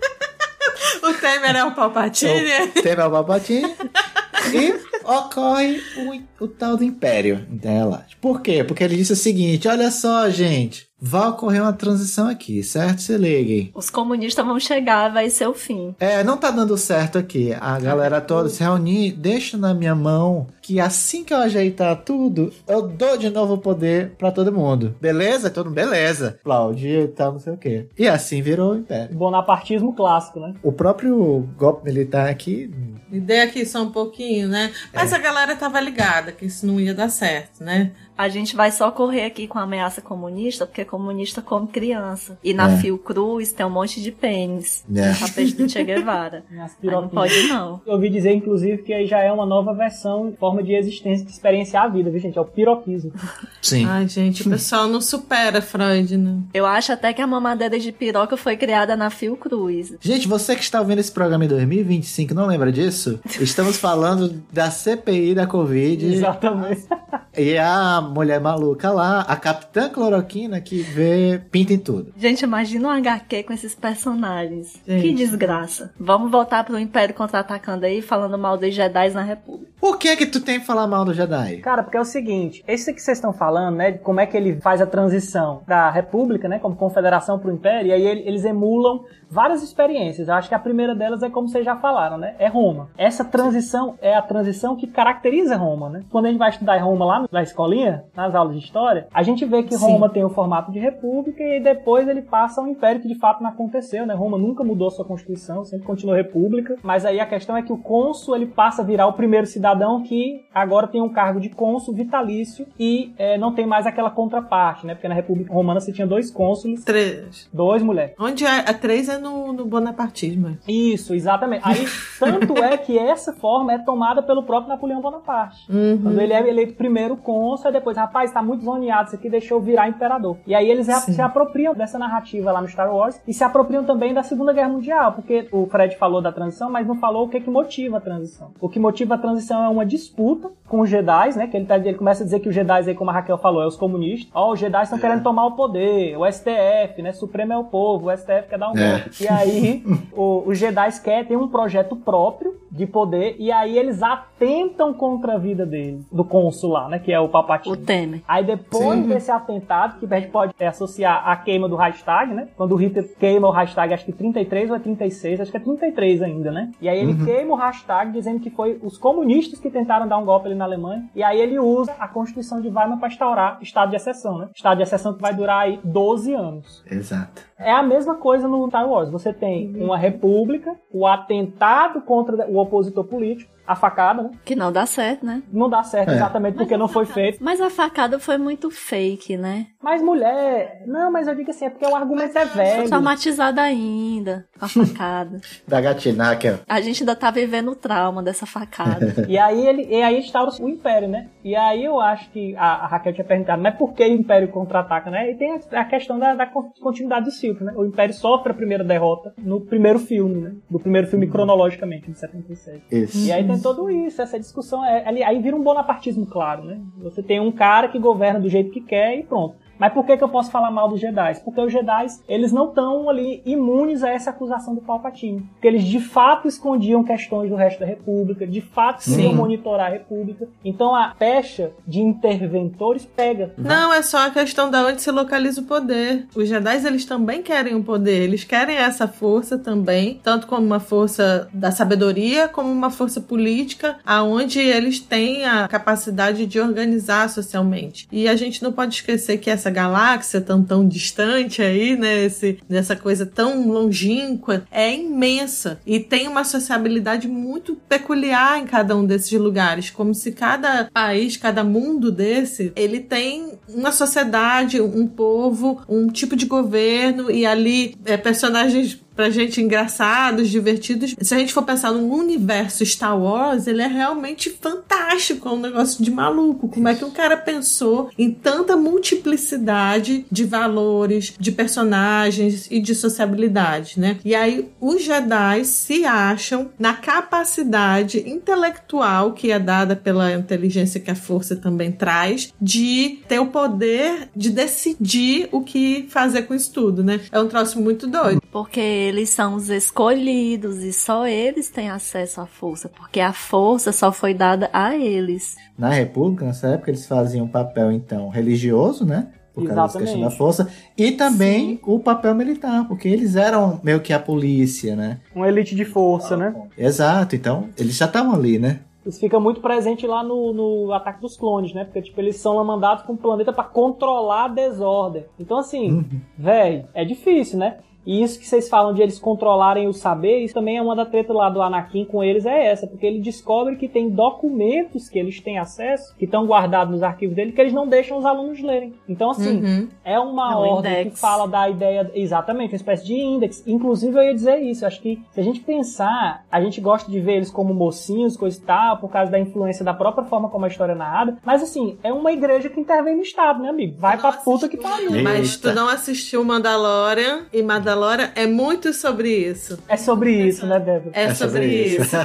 O Temer é o Palpatine. O Temer é o Palpatine. e ocorre o, o tal do Império Intergaláctico. Por quê? Porque ele disse o seguinte, olha só, gente, vai ocorrer uma transição aqui, certo? Se liguem. Os comunistas vão chegar, vai ser o fim. É, não tá dando certo aqui. A galera toda se reunir, deixa na minha mão que assim que eu ajeitar tudo, eu dou de novo o poder pra todo mundo. Beleza? Todo mundo, beleza. Aplaudir e tal, não sei o quê. E assim virou o Império. Bonapartismo clássico, né? O próprio golpe militar aqui Me dei aqui só um pouquinho, né? Mas a galera tava ligada que isso não ia dar certo, né? A gente vai só correr aqui com a ameaça comunista, porque comunista come criança. E na É. Fiocruz tem um monte de pênis. É. Tapete do Che Guevara. Não pode não. Eu ouvi dizer, inclusive, que aí já é uma nova versão, forma de existência, de experienciar a vida, viu, gente? É o piroquismo. Sim. Ai, gente, o pessoal não supera Freud, né? Eu acho até que a mamadeira de piroca foi criada na Fiocruz. Gente, você que está ouvindo esse programa em 2025, não lembra disso? Estamos falando da CPI da Covid. Exatamente. E a mulher maluca lá, a Capitã Cloroquina, que vê pinta em tudo. Gente, imagina um HQ com esses personagens. Gente. Que desgraça. Vamos voltar pro Império Contra-Atacando aí, falando mal dos Jedi na República. Por que que tu tem que falar mal do Jedi? Cara, porque é o seguinte, esse que vocês estão falando, né, de como é que ele faz a transição da República, né, como confederação pro Império, e aí ele- eles emulam várias experiências. Eu acho que a primeira delas é como vocês já falaram, né, é Roma. Essa transição é a transição que caracteriza Roma, né? Quando a gente vai estudar em Roma lá na escolinha, nas aulas de história, a gente vê que Sim. Roma tem o formato de república e depois ele passa ao império que de fato não aconteceu, né? Roma nunca mudou sua constituição, sempre continuou república, mas aí a questão é que o cônsul ele passa a virar o primeiro cidadão que agora tem um cargo de cônsul vitalício e eh, não tem mais aquela contraparte, né? Porque na República Romana você tinha dois cônsules, Três. dois mulheres. Onde é? A três é no, no bonapartismo. Isso, exatamente. Aí, tanto é que essa forma é tomada pelo próprio Napoleão Bonaparte. Uhum. Quando ele é eleito primeiro cônsul, aí depois, rapaz, tá muito zoneado isso aqui, deixou eu virar imperador. E aí eles Sim. se apropriam dessa narrativa lá no Star Wars e se apropriam também da Segunda Guerra Mundial, porque o Fred falou da transição, mas não falou o que que motiva a transição. O que motiva a transição é uma disputa com os Jedi, né? Que ele, tá- ele começa a dizer que os Jedi, aí, como a Raquel falou, é os comunistas. Ó, os Jedi estão querendo tomar o poder, o STF, né? Supremo é o povo, o STF quer dar um É. golpe. E aí, o- os Jedi querem ter um projeto próprio de poder, e aí eles atentam contra a vida dele, do cônsul lá, né? Que é o Palpatine. O Temer. Aí depois Sim. desse atentado, que a gente pode é, associar a queima do hashtag, né? Quando o Hitler queima o hashtag, acho que 33 ou é 36, acho que é 33 ainda, né? E aí ele queima o hashtag dizendo que foi os comunistas que tentaram dar um golpe ali na Alemanha. E aí ele usa a Constituição de Weimar para instaurar estado de exceção, né? Estado de exceção que vai durar aí 12 anos. Exato. É a mesma coisa no Star Wars. Você tem uma república, o atentado contra o opositor político, a facada, né? Que não dá certo, né? Não dá certo É. exatamente porque não foi feito. Mas a facada foi muito fake, né? Mas mulher. Não, mas eu digo assim, é porque o argumento é velho. Traumatizada ainda, com a facada. Da gatina, Raquel. A gente ainda tá vivendo o trauma dessa facada. E aí ele e aí instaura o Império, né? E aí eu acho que a, a Raquel tinha perguntado, mas por que o Império contra-ataca, né? E tem a, a questão da, da con- continuidade dos filmes, né? O Império sofre a primeira derrota no primeiro filme, né? Do primeiro filme cronologicamente, de 71. Isso. E aí tem tudo isso, essa discussão. É, ali- aí vira um bonapartismo, claro, né? Você tem um cara que governa do jeito que quer e pronto. Mas por que, que eu posso falar mal dos Jedi? Porque os Jedi, eles não estão ali imunes a essa acusação do Palpatine. Porque eles de fato escondiam questões do resto da República, de fato Sim. monitorar a República. Então a pecha de interventores pega. Não, é só a questão da onde se localiza o poder. Os Jedi, eles também querem o poder. Eles querem essa força também, tanto como uma força da sabedoria, como uma força política, aonde eles têm a capacidade de organizar socialmente. E a gente não pode esquecer que essa galáxia tão tão distante aí, né, esse, dessa coisa tão longínqua, é imensa. E tem uma sociabilidade muito peculiar em cada um desses lugares, como se cada país, cada mundo desse, ele tem uma sociedade, um povo, um tipo de governo e ali é, personagens pra gente engraçados, divertidos. Se a gente for pensar no universo Star Wars, ele é realmente fantástico, é um negócio de maluco. Como é que um cara pensou em tanta multiplicidade de valores, de personagens e de sociabilidade, né? E aí os Jedi se acham na capacidade intelectual que é dada pela inteligência que a força também traz de ter o poder de decidir o que fazer com isso tudo, né? É um troço muito doido. Porque eles são os escolhidos e só eles têm acesso à força, porque a força só foi dada a eles. Na República, nessa época, eles faziam um papel, então, religioso, né? Por causa dessa questão da força. E também o papel militar, porque eles eram meio que a polícia, né? Uma elite de força, né? Exato, então, eles já estavam ali, né? Isso fica muito presente lá no, no Ataque dos Clones, né? Porque, tipo, eles são mandados para um planeta para controlar a desordem. Então, assim, Uhum. velho, é difícil, né? E isso que vocês falam de eles controlarem o saber, isso também é uma da treta lá do Anakin com eles, é essa. Porque ele descobre que tem documentos que eles têm acesso, que estão guardados nos arquivos dele, que eles não deixam os alunos lerem. Então, assim, Uhum. é uma É um ordem index. que fala da ideia. Exatamente, uma espécie de índex. Inclusive, eu ia dizer isso. Acho que se a gente pensar, a gente gosta de ver eles como mocinhos, coisa e tal, por causa da influência da própria forma como a história é narrada. Mas, assim, é uma igreja que intervém no Estado, né, amigo? Vai pra puta que pariu. Mas tu não assistiu Mandalorian e Mandalorian é muito sobre isso. É sobre isso, né, Débora? É, É sobre, sobre isso. isso.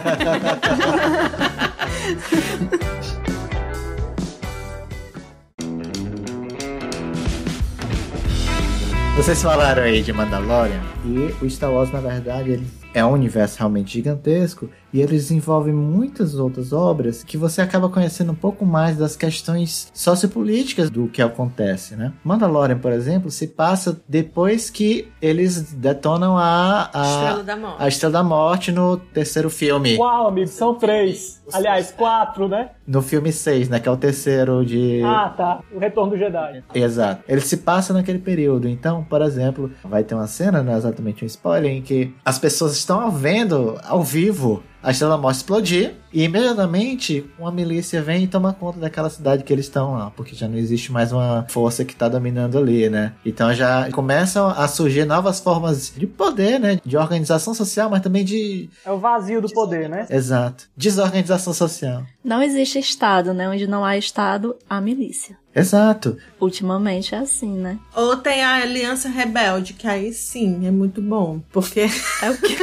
Vocês falaram aí de Mandalorian e o Star Wars, na verdade, ele é um universo realmente gigantesco e ele desenvolve muitas outras obras que você acaba conhecendo um pouco mais das questões sociopolíticas do que acontece, né? Mandalorian, por exemplo, se passa depois que eles detonam a, a, Estrela da Morte. a Estrela da Morte no terceiro filme. Uau, amigo, são três. Aliás, quatro, né? No filme 6, né? Que é o terceiro de. Ah, tá. O Retorno do Jedi. Exato. Ele se passa naquele período. Então, por exemplo, vai ter uma cena, não é exatamente um spoiler, em que as pessoas estão vendo ao vivo a Estrela Morte explodir e imediatamente uma milícia vem e toma conta daquela cidade que eles estão lá, porque já não existe mais uma força que está dominando ali, né? Então já começam a surgir novas formas de poder, né? De organização social, mas também de. É o vazio do poder, né? Exato. Desorganização social. Não existe Estado, né? Onde não há Estado, há milícia. Exato. Ultimamente é assim, né? Ou tem a Aliança Rebelde, que aí sim é muito bom. Porque É o que.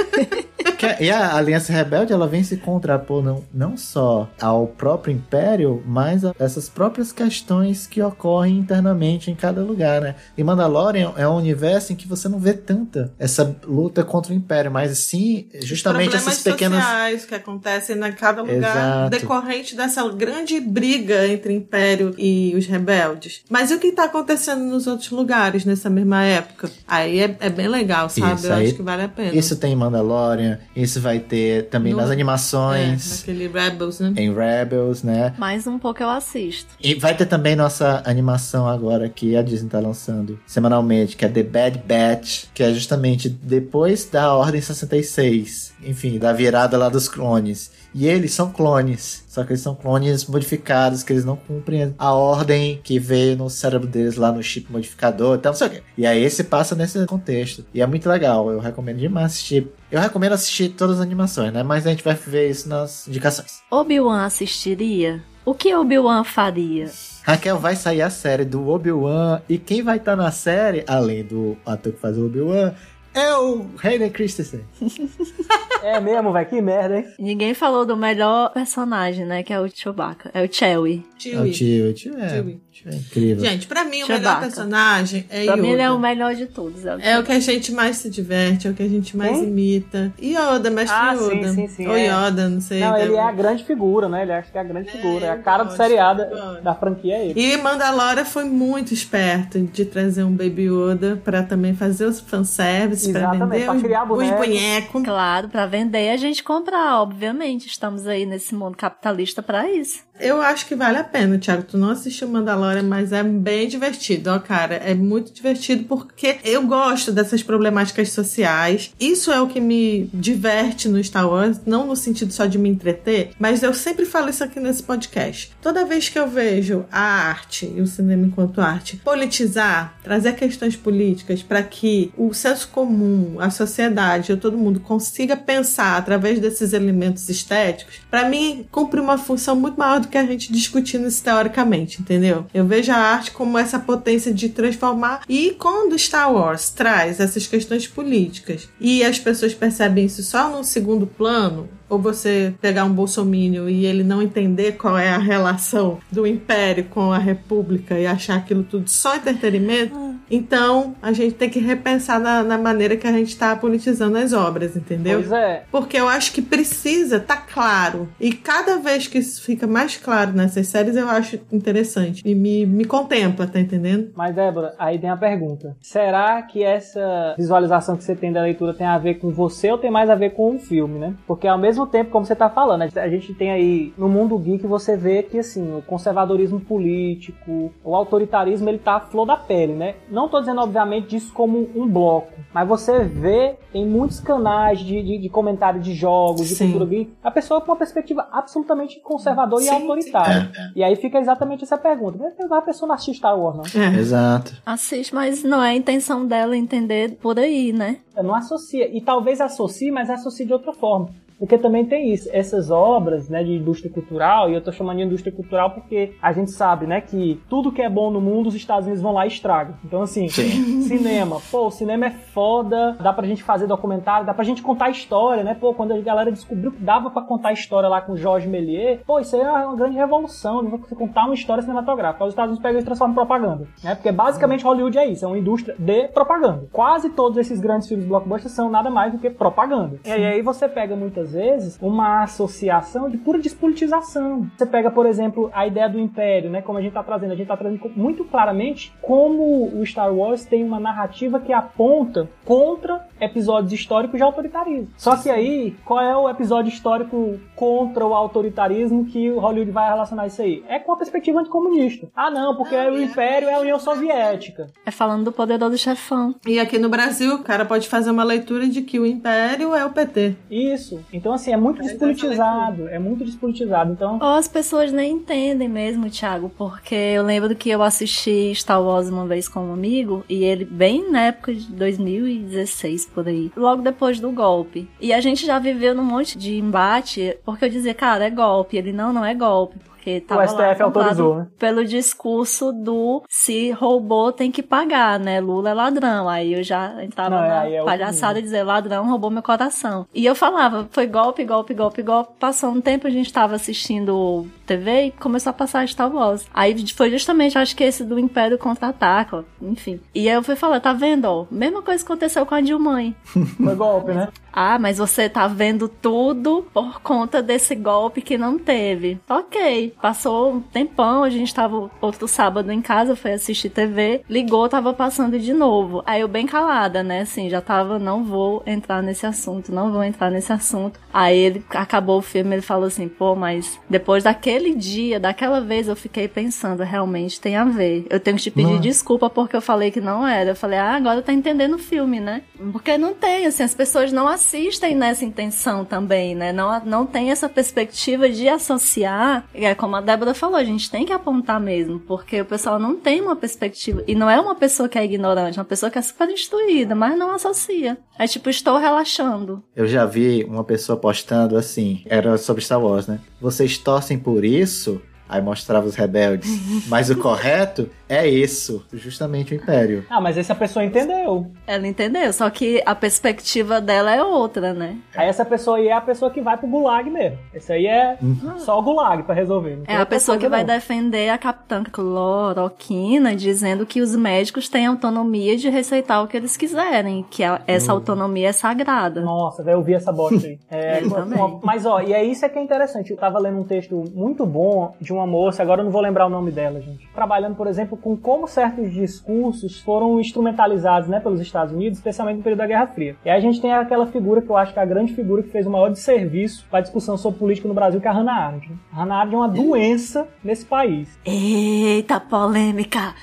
Que- E a Aliança Rebelde, ela vem se contrapor não, não só ao próprio Império, mas a essas próprias questões que ocorrem internamente em cada lugar, né? E Mandalorian é um universo em que você não vê tanta essa luta contra o Império, mas sim justamente problemas essas pequenas... sociais que acontecem em cada lugar Exato. decorrente dessa grande briga entre o Império e os rebeldes. Mas e o que tá acontecendo nos outros lugares nessa mesma época? Aí é, é bem legal, sabe? Isso, Eu aí- acho que vale a pena. Isso tem em Mandalorian, isso vai ter também No- nas é, animações, naquele Rebels, né? em Rebels, né? Mais um pouco eu assisto. E vai ter também nossa animação agora que a Disney tá lançando semanalmente, que é The Bad Batch, que é justamente depois da Ordem 66, enfim, da virada lá dos clones. E eles são clones, só que eles são clones modificados, que eles não cumprem a ordem que veio no cérebro deles lá no chip modificador, então não sei o quê. E aí se passa nesse contexto. E é muito legal, eu recomendo demais assistir. Eu recomendo assistir todas as animações, né? Mas a gente vai ver isso nas indicações. Obi-Wan assistiria? O que Obi-Wan faria? Raquel vai sair a série do Obi-Wan e quem vai estar na série, além do ator que faz o Obi-Wan, é o Hayden Christensen. É mesmo, velho, que merda, hein? Ninguém falou do melhor personagem, né? Que é o Chewbacca. É o Chewie. É o tio, o tio é, Chewie. É incrível. Gente, pra mim o Chewbacca. melhor personagem é Pra Yoda. mim ele é o melhor de todos. É o, É o que a gente mais se diverte, é o que a gente mais imita. Yoda, mestre Ah, sim, Yoda. sim, sim, Ou é. Yoda, não sei. Não, ele né? é a grande figura, né? Ele acha que é a grande figura. É a cara do seriado da franquia é ele. E Mandalora foi muito esperto de trazer um Baby Yoda pra também fazer os fanservice, pra Exatamente, vender pra os, criar os boneco. bonecos. Claro, pra vender a gente comprar, obviamente. Estamos aí nesse mundo capitalista pra isso. Eu acho que vale a pena, Thiago. Tu não assistiu Mandalorian, mas é bem divertido, ó, cara. É muito divertido porque eu gosto dessas problemáticas sociais. Isso é o que me diverte no Star Wars, não no sentido só de me entreter, mas eu sempre falo isso aqui nesse podcast. Toda vez que eu vejo a arte e o cinema enquanto arte politizar, trazer questões políticas para que o senso comum, a sociedade, todo mundo consiga pensar através desses elementos estéticos, para mim cumpre uma função muito maior do que a gente discutindo isso teoricamente, entendeu? Eu vejo a arte como essa potência de transformar e quando Star Wars traz essas questões políticas e as pessoas percebem isso só num segundo plano, ou você pegar um bolsomínio e ele não entender qual é a relação do império com a república e achar aquilo tudo só entretenimento, então a gente tem que repensar na, na maneira que a gente está politizando as obras, entendeu? Pois é. Porque eu acho que precisa tá claro. E cada vez que isso fica mais claro nessas séries, eu acho interessante. E me, me contempla, tá entendendo? Mas, Débora, aí tem a pergunta. Será que essa visualização que você tem da leitura tem a ver com você ou tem mais a ver com o filme, né? Porque ao mesmo tempo, como você tá falando, a gente tem aí no mundo geek você vê que assim, o conservadorismo político, o autoritarismo, ele tá à flor da pele, né? Não tô dizendo, obviamente, disso como um bloco, mas você vê em muitos canais de, de, de comentário de jogos, de Sim. cultura geek, a pessoa com uma perspectiva absolutamente conservadora e Sim, autoritária. sim. É, é. E aí fica exatamente essa pergunta. Mas A pessoa não assiste Star Wars, não. É. Exato. Assiste, mas não é a intenção dela entender por aí, né? Eu não associa. E talvez associe, mas associe de outra forma. Porque também tem isso, essas obras né, de indústria cultural, e eu tô chamando de indústria cultural porque a gente sabe né, que tudo que é bom no mundo, os Estados Unidos vão lá e estragam. Então, assim, cinema. Pô, o cinema é foda, dá pra gente fazer documentário, dá pra gente contar história, né? Pô, quando a galera descobriu que dava pra contar história lá com o Jorge Méliès, pô, isso aí é uma grande revolução, né? Você contar uma história cinematográfica. Os Estados Unidos pegam e transformam em propaganda, né? Porque basicamente Hollywood é isso, é uma indústria de propaganda. Quase todos esses grandes filmes blockbusters são nada mais do que propaganda. E aí você pega muitas vezes uma associação de pura despolitização. Você pega, por exemplo, a ideia do império, né? Como a gente tá trazendo, a gente tá trazendo muito claramente como o Star Wars tem uma narrativa que aponta contra episódios históricos de autoritarismo. Só que aí, qual é o episódio histórico contra o autoritarismo que o Hollywood vai relacionar isso aí? É com a perspectiva anticomunista. Ah, não, porque o império é a União Soviética. É falando do poderoso chefão. E aqui no Brasil, o cara pode fazer uma leitura de que o império é o PT. Isso. Então, assim, é muito despolitizado. É muito despolitizado. Então, Ou as pessoas nem entendem mesmo, Thiago, porque eu lembro que eu assisti Star Wars uma vez com um amigo, e ele, bem na época de 2016, por aí, logo depois do golpe. E a gente já viveu num monte de embate, porque eu dizia, cara, é golpe. Ele, não, não é golpe. Porque tava lá STF autorizou, né? Pelo discurso do se roubou tem que pagar, né? Lula é ladrão. Aí eu já entrava Não, na é outro palhaçada e dizer ladrão roubou meu coração. E eu falava, foi golpe, golpe, golpe, golpe. Passou um tempo, a gente tava assistindo TV e começou a passar Star Wars. Aí foi justamente, acho que esse do Império Contra-Ataca, enfim. E aí eu fui falar, tá vendo, ó? Mesma coisa que aconteceu com a Dilma. foi golpe, né? Ah, mas você tá vendo tudo por conta desse golpe que não teve. Ok. Passou um tempão, a gente tava outro sábado em casa, foi assistir TV, ligou, tava passando de novo. Aí eu bem calada, né? Assim, já tava, não vou entrar nesse assunto, não vou entrar nesse assunto. Aí ele acabou o filme, ele falou assim, pô, mas depois daquele dia, daquela vez, eu fiquei pensando, realmente tem a ver. Eu tenho que te pedir Não. desculpa porque eu falei que não era. Eu falei, ah, agora tá entendendo o filme, né? Porque não tem, assim, as pessoas não assistem nessa intenção também, né? Não, não tem essa perspectiva de associar. É como a Débora falou, a gente tem que apontar mesmo, porque o pessoal não tem uma perspectiva. E não é uma pessoa que é ignorante, é uma pessoa que é super instruída, mas não associa. É tipo, estou relaxando. Eu já vi uma pessoa postando assim, era sobre Star Wars, né? Vocês torcem por isso, Aí mostrava os rebeldes. Mas o correto é isso, justamente o Império. Ah, mas essa pessoa entendeu. Ela entendeu, só que a perspectiva dela é outra, né? Aí essa pessoa aí é a pessoa que vai pro gulag mesmo. Esse aí é Uhum. só o gulag pra resolver. não É a pessoa que coisa, vai não. defender a capitã cloroquina, dizendo que os médicos têm autonomia de receitar o que eles quiserem, que a- essa Hum. autonomia é sagrada. Nossa, eu vi essa bosta aí. É, Eu também. mas ó, e é isso é que é interessante. Eu tava lendo um texto muito bom de uma moça, agora eu não vou lembrar o nome dela, gente. Trabalhando, por exemplo, com como certos discursos foram instrumentalizados, né, pelos Estados Unidos, especialmente no período da Guerra Fria. E aí a gente tem aquela figura que eu acho que é a grande figura que fez o maior desserviço para a discussão sobre política no Brasil, que é a Hannah Arendt. né? A Hannah Arendt é uma doença nesse país. Eita polêmica!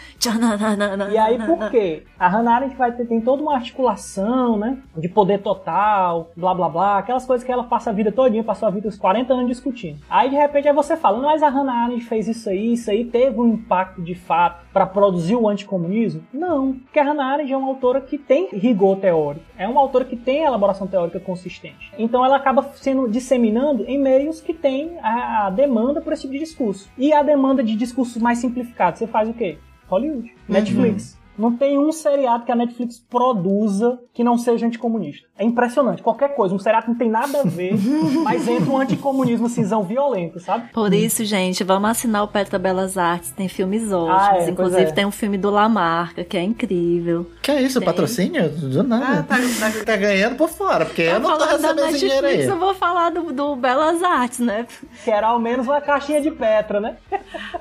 E aí, por quê? A Hannah Arendt vai ter, tem toda uma articulação, né? De poder total, blá blá blá, aquelas coisas que ela passa a vida todinha, passou a vida os 40 anos discutindo. Aí, de repente, aí você fala, mas a Hannah Arendt fez isso aí, isso aí teve um impacto de fato para produzir o anticomunismo? Não, porque a Hannah Arendt é uma autora que tem rigor teórico, é uma autora que tem elaboração teórica consistente. Então, ela acaba sendo disseminando em meios que têm a, a demanda por esse tipo de discurso. E a demanda de discursos mais simplificados, você faz o quê? Hollywood, Netflix. Não tem um seriado que a Netflix produza que não seja anticomunista. É impressionante. Qualquer coisa, um seriado que não tem nada a ver, mas entra um anticomunismo cinzão violento, sabe? Por isso, gente, vamos assinar o Petra Belas Artes. Tem filmes ótimos. Ah, é, Inclusive, é. tem um filme do Lamarca, que é incrível. Que é isso, Tem. patrocínio? Do Ah, nada. tá, tá. Tá ganhando por fora, porque eu não tô recebendo esse dinheiro aí. Eu vou falar do, do Belas Artes, né? Que era ao menos uma caixinha de Petra, né?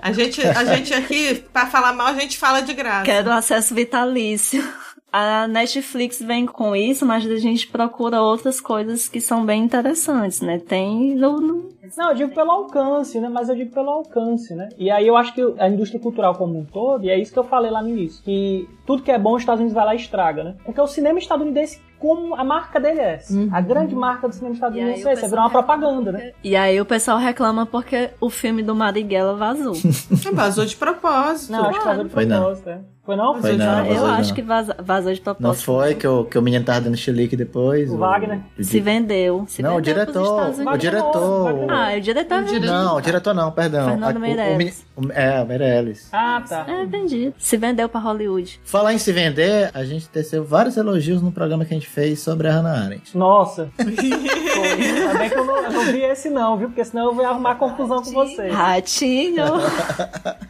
A gente, a gente aqui, pra falar mal, a gente fala de graça. Quero acesso vitalício. A Netflix vem com isso, mas a gente procura outras coisas que são bem interessantes, né? Tem no, no- Não, eu digo pelo alcance, né? Mas eu digo pelo alcance, né? E aí eu acho que a indústria cultural como um todo, e é isso que eu falei lá no início, que tudo que é bom os Estados Unidos vai lá e estraga, né? Porque o cinema estadunidense, como a marca dele é essa. A grande marca do cinema estadunidense o é essa, pessoal virou uma reclama propaganda, né? E aí o pessoal reclama porque o filme do Marighella vazou. Vazou de propósito. Não, acho que fazendo de Foi não. propósito, é. Foi não? Foi não, eu vazou acho não. que vazou de propósito. Não foi que o, que o menino tava dando chilique depois? O Wagner. Se vendeu. Se Não, o vendeu pros diretor. Estados O Unidos. diretor. Wagner Ah, o diretor O diretor- Não, o diretor não, perdão. Fernando A- o- o Meirelles. é, o Meirelles. Ah, tá. É vendido. Se vendeu pra Hollywood. Falar em se vender, a gente teceu vários elogios no programa que a gente fez sobre a Hannah Arendt. Nossa. Ainda bem que eu não, eu não vi esse não, viu? Porque senão eu vou arrumar confusão com vocês. Ratinho.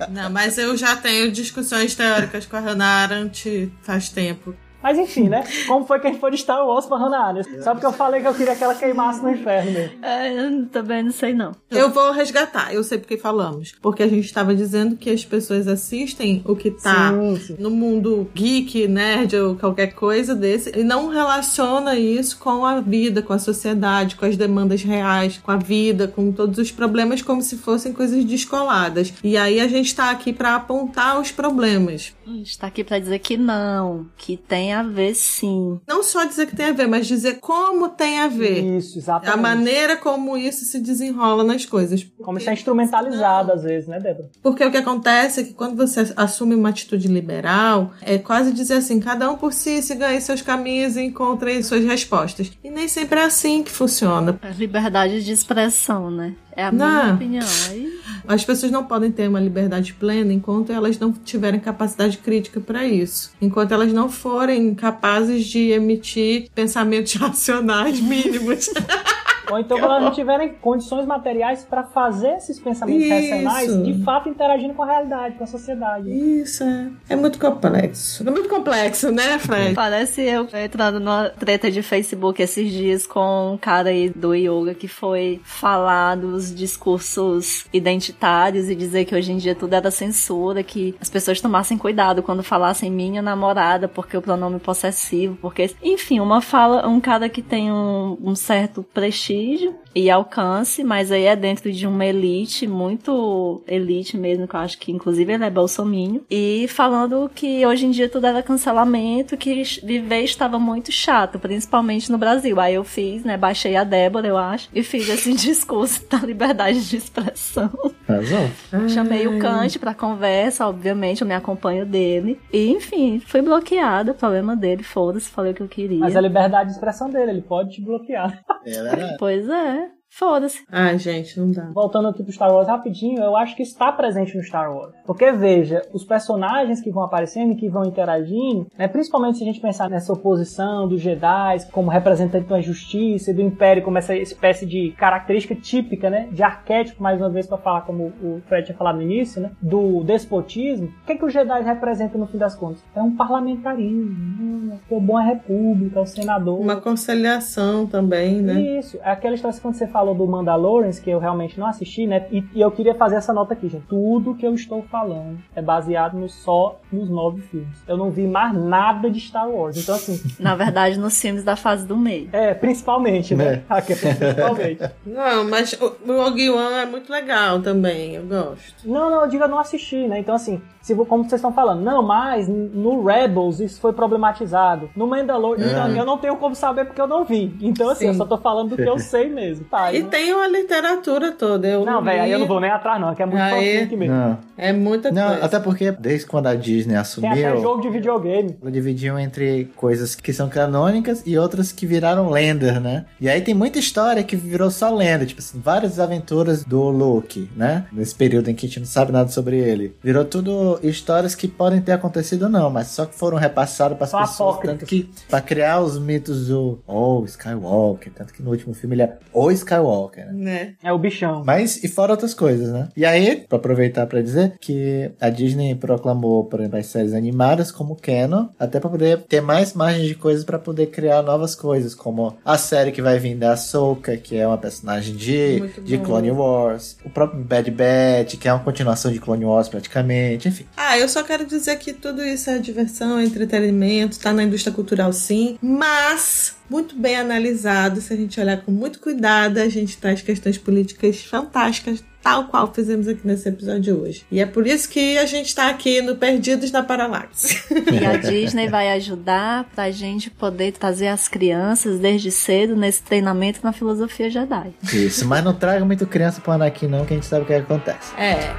Não, mas eu já tenho discussões teóricas com a Hannah Arendt faz tempo. Mas enfim, né? Como foi que a gente foi de Star Wars pra Hannah Arendt? Só porque eu falei que eu queria que ela queimasse no inferno mesmo. É, eu também não sei não. Eu vou resgatar, eu sei porque falamos. Porque a gente estava dizendo que as pessoas assistem o que tá Sim, sim. no mundo geek, nerd ou qualquer coisa desse e não relaciona isso com a vida, com a sociedade, com as demandas reais, com a vida, com todos os problemas como se fossem coisas descoladas. E aí a gente tá aqui para apontar os problemas. A gente tá aqui pra dizer que não. Que tem a ver sim. Não só dizer que tem a ver, mas dizer como tem a ver. Isso, exatamente. A maneira como isso se desenrola nas coisas. Como isso é instrumentalizado às vezes, né, Débora? Porque o que acontece é que quando você assume uma atitude liberal, é quase dizer assim, cada um por si, siga aí seus caminhos e encontre aí suas respostas. E nem sempre é assim que funciona. É liberdade de expressão, né? É a Não. minha opinião. Aí, As pessoas não podem ter uma liberdade plena enquanto elas não tiverem capacidade crítica para isso. Enquanto elas não forem capazes de emitir pensamentos racionais mínimos. Ou então quando elas não tiverem condições materiais para fazer esses pensamentos Isso. racionais, de fato interagindo com a realidade, com a sociedade. Isso é. É muito complexo. É muito complexo, né, Fred? parece eu entrando numa treta de Facebook esses dias com um cara aí do yoga que foi falar dos discursos identitários e dizer que hoje em dia tudo era censura, que as pessoas tomassem cuidado quando falassem minha namorada, porque o pronome possessivo, porque. Enfim, uma fala, um cara que tem um, um certo prestígio vestígio e alcance, mas aí é dentro de uma elite, muito elite mesmo, que eu acho que inclusive ele é bolsominho, e falando que hoje em dia tudo era cancelamento, que viver estava muito chato, principalmente no Brasil. Aí eu fiz, né, baixei a Débora, eu acho, e fiz esse discurso da liberdade de expressão. Razão. Chamei o Kant pra conversa, obviamente, eu me acompanho dele. E, enfim, fui bloqueada, problema dele, foda-se, falei o que eu queria. Mas é a liberdade de expressão dele, ele pode te bloquear. É. Pois é. Foda-se. Ah, gente, não dá. Voltando aqui pro Star Wars rapidinho, eu acho que está presente no Star Wars. Porque, veja, os personagens que vão aparecendo e que vão interagindo, né, principalmente se a gente pensar nessa oposição dos Jedi como representante da justiça do Império como essa espécie de característica típica, né, de arquétipo, mais uma vez para falar como o Fred tinha falado no início, né, do despotismo, o que, é que os Jedi representam no fim das contas? É um parlamentarismo, o bom é a república, o senador. Uma conciliação também, né? Isso, é aquela história quando você falou do Mandalorian, que eu realmente não assisti, né? E, e, eu queria fazer essa nota aqui, gente. Tudo que eu estou falando é baseado no, só nos nove filmes. Eu não vi mais nada de Star Wars. Então, assim. Na verdade, nos filmes da fase do meio. É, principalmente, né? É. Aqui, principalmente. não, mas o Rogue One é muito legal também, eu gosto. Não, não, eu digo eu não assisti, né? Então, assim, se, como vocês estão falando, não, mas no Rebels isso foi problematizado. No Mandalorian, é. então, eu não tenho como saber porque eu não vi. Então, assim, Sim. eu só tô falando do que eu sei mesmo. Tá, e tem uma literatura toda. Eu não, velho, aí eu não vou nem atrás, não, que é muito aí, aqui mesmo. Não. É muita não, coisa. Até porque, desde quando a Disney assumiu. Tem até jogo de videogame. Ela dividiu entre coisas que são canônicas e outras que viraram lenda, né? E aí tem muita história que virou só lenda. Tipo assim, várias aventuras do Loki, né? Nesse período em que a gente não sabe nada sobre ele. Virou tudo histórias que podem ter acontecido não, mas só que foram repassadas para as pessoas. Tanto que, para criar os mitos do Oh, Skywalker. Tanto que no último filme ele é O Skywalker, né? É, é o bichão. Mas, e fora outras coisas, né? E aí, para aproveitar para dizer que a Disney proclamou, por exemplo, as séries animadas como canon, até para poder ter mais margem de coisas para poder criar novas coisas, como a série que vai vir da Ahsoka, que é uma personagem de, de Clone Wars, o próprio Bad Batch, que é uma continuação de Clone Wars praticamente, enfim. Ah, eu só quero dizer que tudo isso é diversão, é entretenimento, tá na indústria cultural sim, mas muito bem analisado. Se a gente olhar com muito cuidado, a gente traz questões políticas fantásticas, tal qual fizemos aqui nesse episódio hoje. E é por isso que a gente está aqui no Perdidos na Paralaxe. E a Disney vai ajudar pra gente poder trazer as crianças desde cedo nesse treinamento na filosofia Jedi. Isso, mas não traga muito criança pro Anakin não, que a gente sabe o que acontece. É.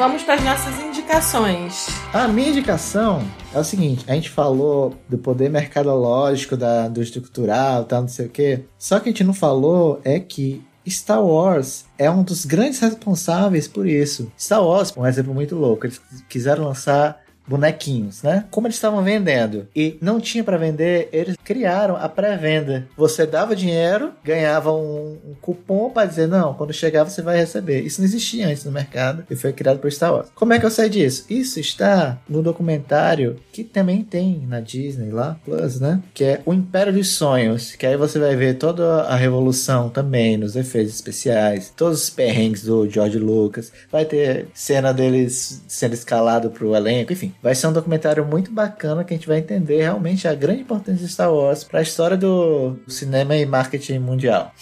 vamos para as nossas indicações. A minha indicação é o seguinte: a gente falou do poder mercadológico da indústria cultural, tal, não sei o quê. Só que a gente não falou é que Star Wars é um dos grandes responsáveis por isso. Star Wars, um exemplo muito louco, eles quiseram lançar bonequinhos, né? Como eles estavam vendendo e não tinha para vender, eles criaram a pré-venda. Você dava dinheiro, ganhava um, um cupom para dizer não, quando chegar você vai receber. Isso não existia antes no mercado e foi criado por Star Wars. Como é que eu sei disso? Isso está no documentário que também tem na Disney lá, Plus, né? Que é O Império dos Sonhos, que aí você vai ver toda a revolução também nos efeitos especiais, todos os perrengues do George Lucas, vai ter cena deles sendo escalado pro elenco, enfim, vai ser um documentário muito bacana que a gente vai entender realmente a grande importância de Star Wars para a história do cinema e marketing mundial.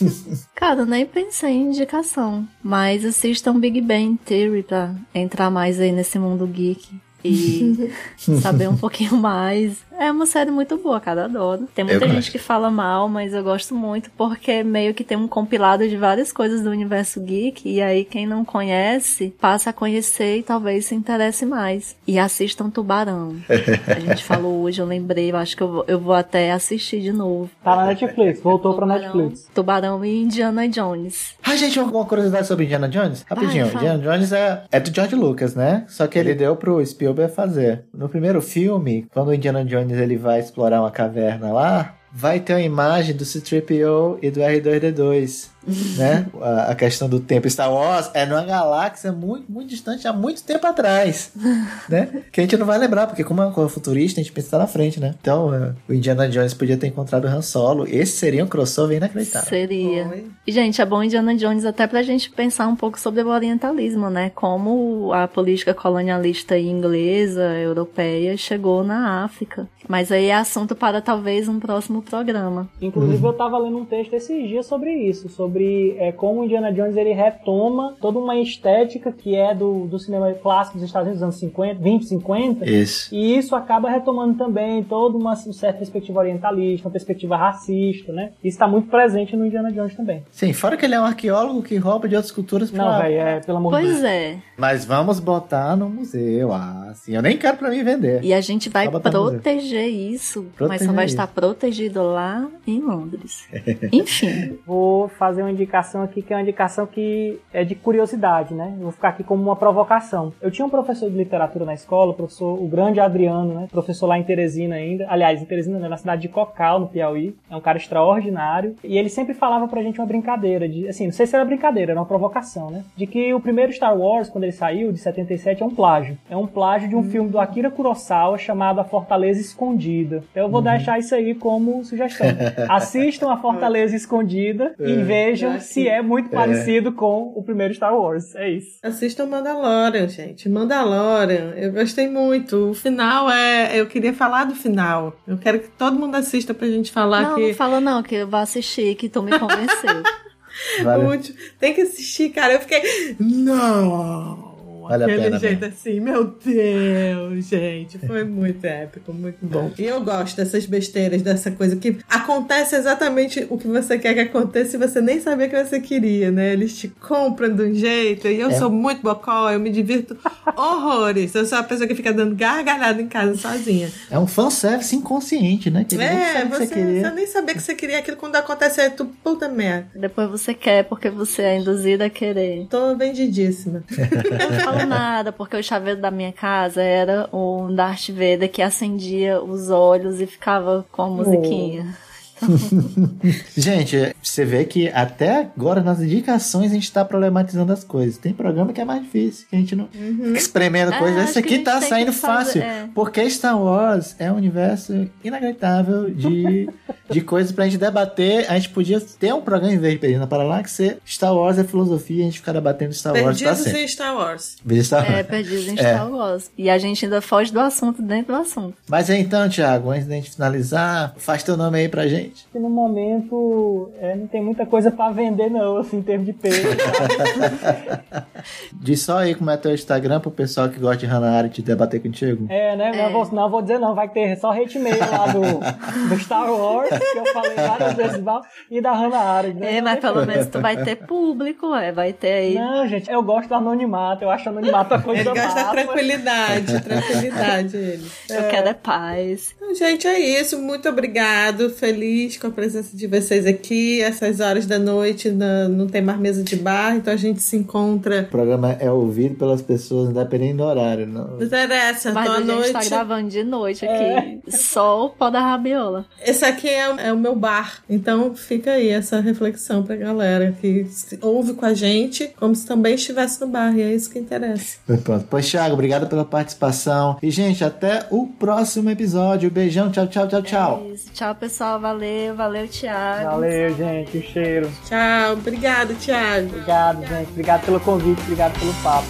Cara, nem pensei em indicação, mas assistam Big Bang Theory pra entrar mais aí nesse mundo geek e saber um pouquinho mais. É uma série muito boa, cara, adoro. Tem muita eu gente gosto. que fala mal, mas eu gosto muito porque meio que tem um compilado de várias coisas do universo geek e aí quem não conhece passa a conhecer e talvez se interesse mais. E assistam Tubarão. a gente falou hoje, eu lembrei, eu acho que eu vou, eu vou até assistir de novo. Tá na Netflix, voltou Tubarão, pra Netflix. Tubarão e Indiana Jones. Ah, gente, uma curiosidade sobre Indiana Jones? Rapidinho, Vai, Indiana Jones é, é do George Lucas, né? Só que ele deu pro Spielberg fazer. No primeiro filme, quando o Indiana Jones ele vai explorar uma caverna lá, vai ter uma imagem do C-3PO e do R2D2 né? A, a, questão do tempo. Star Wars é numa galáxia muito, muito distante, há muito tempo atrás, né? Que a gente não vai lembrar, porque como é uma futurista, a gente pensa na frente, né? Então, uh, o Indiana Jones podia ter encontrado o Han Solo. Esse seria um crossover inacreditável. Seria. Oi. E, gente, é bom Indiana Jones até pra gente pensar um pouco sobre o orientalismo, né? Como a política colonialista inglesa, europeia, chegou na África. Mas aí é assunto para talvez um próximo programa. Inclusive, uhum. eu tava lendo um texto esses dias sobre isso, sobre sobre é, como o Indiana Jones ele retoma toda uma estética que é do, do cinema clássico dos Estados Unidos dos anos 50, 20, 50. Isso. E isso acaba retomando também toda uma, uma certa perspectiva orientalista, uma perspectiva racista, né? Isso está muito presente no Indiana Jones também. Sim, fora que ele é um arqueólogo que rouba de outras culturas pra... Não, velho, é, pelo amor de Deus. Pois é. Mas vamos botar no museu, ah, assim, eu nem quero pra mim vender. E a gente vai proteger isso, mas Proteger só vai isso. estar protegido lá em Londres. Enfim. Vou fazer uma indicação aqui que é uma indicação que é de curiosidade, né? Eu vou ficar aqui como uma provocação. Eu tinha um professor de literatura na escola, o professor, o grande Adriano, né? Professor lá em Teresina ainda. Aliás, em Teresina, né? na cidade de Cocal, no Piauí. É um cara extraordinário. E ele sempre falava pra gente uma brincadeira, de, assim, não sei se era brincadeira, era uma provocação, né? De que o primeiro Star Wars, quando ele saiu, de 77, é um plágio. É um plágio de um filme do Akira Kurosawa chamado A Fortaleza Escondida. Então eu vou deixar isso aí como sugestão. Assistam A Fortaleza Escondida e vejam já se é muito parecido com o primeiro Star Wars. É isso. Assistam Mandalorian, gente. Mandalorian, eu gostei muito. O final é. Eu queria falar do final. Eu quero que todo mundo assista pra gente falar Não, que. não fala não, que eu vou assistir, que tu me convenceu. Vale. Tem que assistir, cara. Eu fiquei. Não! Vale a Aquele pena jeito mesmo. assim, meu Deus, gente. Foi muito épico, muito bom. E eu gosto dessas besteiras, dessa coisa que acontece exatamente o que você quer que aconteça e você nem sabia que você queria, né? Eles te compram de um jeito. E eu É. sou muito bocó, eu me divirto horrores. Eu sou a pessoa que fica dando gargalhada em casa sozinha. É um fanservice inconsciente, né? Que É, sabe o que você, você queria. você nem sabia que você queria aquilo quando acontece, aí tu, puta merda. Depois você quer, porque você é induzida a querer. Tô vendidíssima. Eu não falo nada, porque o chaveiro da minha casa era um Darth Vader que acendia os olhos e ficava com a musiquinha. Gente, você vê que até agora nas indicações a gente tá problematizando as coisas. Tem programa que é mais difícil, que a gente não fica espremendo É, coisas. acho Esse que aqui tá saindo que fazer- fácil. é. Porque Star Wars é um universo inacreditável de, de coisas pra gente debater. A gente podia ter um programa em vez de Perdido na Paralaxe, Star Wars é filosofia, a gente ficar debatendo Star Wars Perdidos sempre. em Star Wars. É, Wars. perdido em É. Star Wars. E a gente ainda foge do assunto dentro do assunto. Mas então, Thiago, antes da gente finalizar, faz teu nome aí pra gente. Que no momento é, não tem muita coisa pra vender, não, assim, em termos de peso. Diz só aí como é teu Instagram pro pessoal que gosta de Hannah Arendt debater contigo. É, né? Não, vou, não vou dizer não, vai ter só hate mail lá do, do Star Wars, que eu falei várias vezes mal, e da Hannah Arendt. né? É, mas pelo menos tu vai ter público, é, vai ter aí. Não, gente, eu gosto do anonimato, eu acho anonimato a coisa Ele gosta da tranquilidade, tranquilidade ele. Eu quero é paz. Então, gente, é isso. Muito obrigado. Feliz com a presença de vocês aqui. Essas horas da noite na- não tem mais mesa de bar, então a gente se encontra. O programa é ouvido pelas pessoas, independente do horário. Não. Não interessa, Mas então a à gente noite. tá gravando de noite aqui. Só o pó da rabiola. Esse aqui é, o- é o meu bar. Então fica aí essa reflexão pra galera que se- ouve com a gente como se também estivesse no bar. E é isso que interessa. Pronto. Pois, Thiago, obrigado pela participação. E, gente, até o próximo episódio. Beijão, tchau, tchau, tchau, tchau. É isso. Tchau, pessoal. Valeu, valeu, Thiago. Valeu, gente, o cheiro. Tchau. Obrigado, Thiago. Obrigado, gente. Obrigado pelo convite, obrigado pelo papo.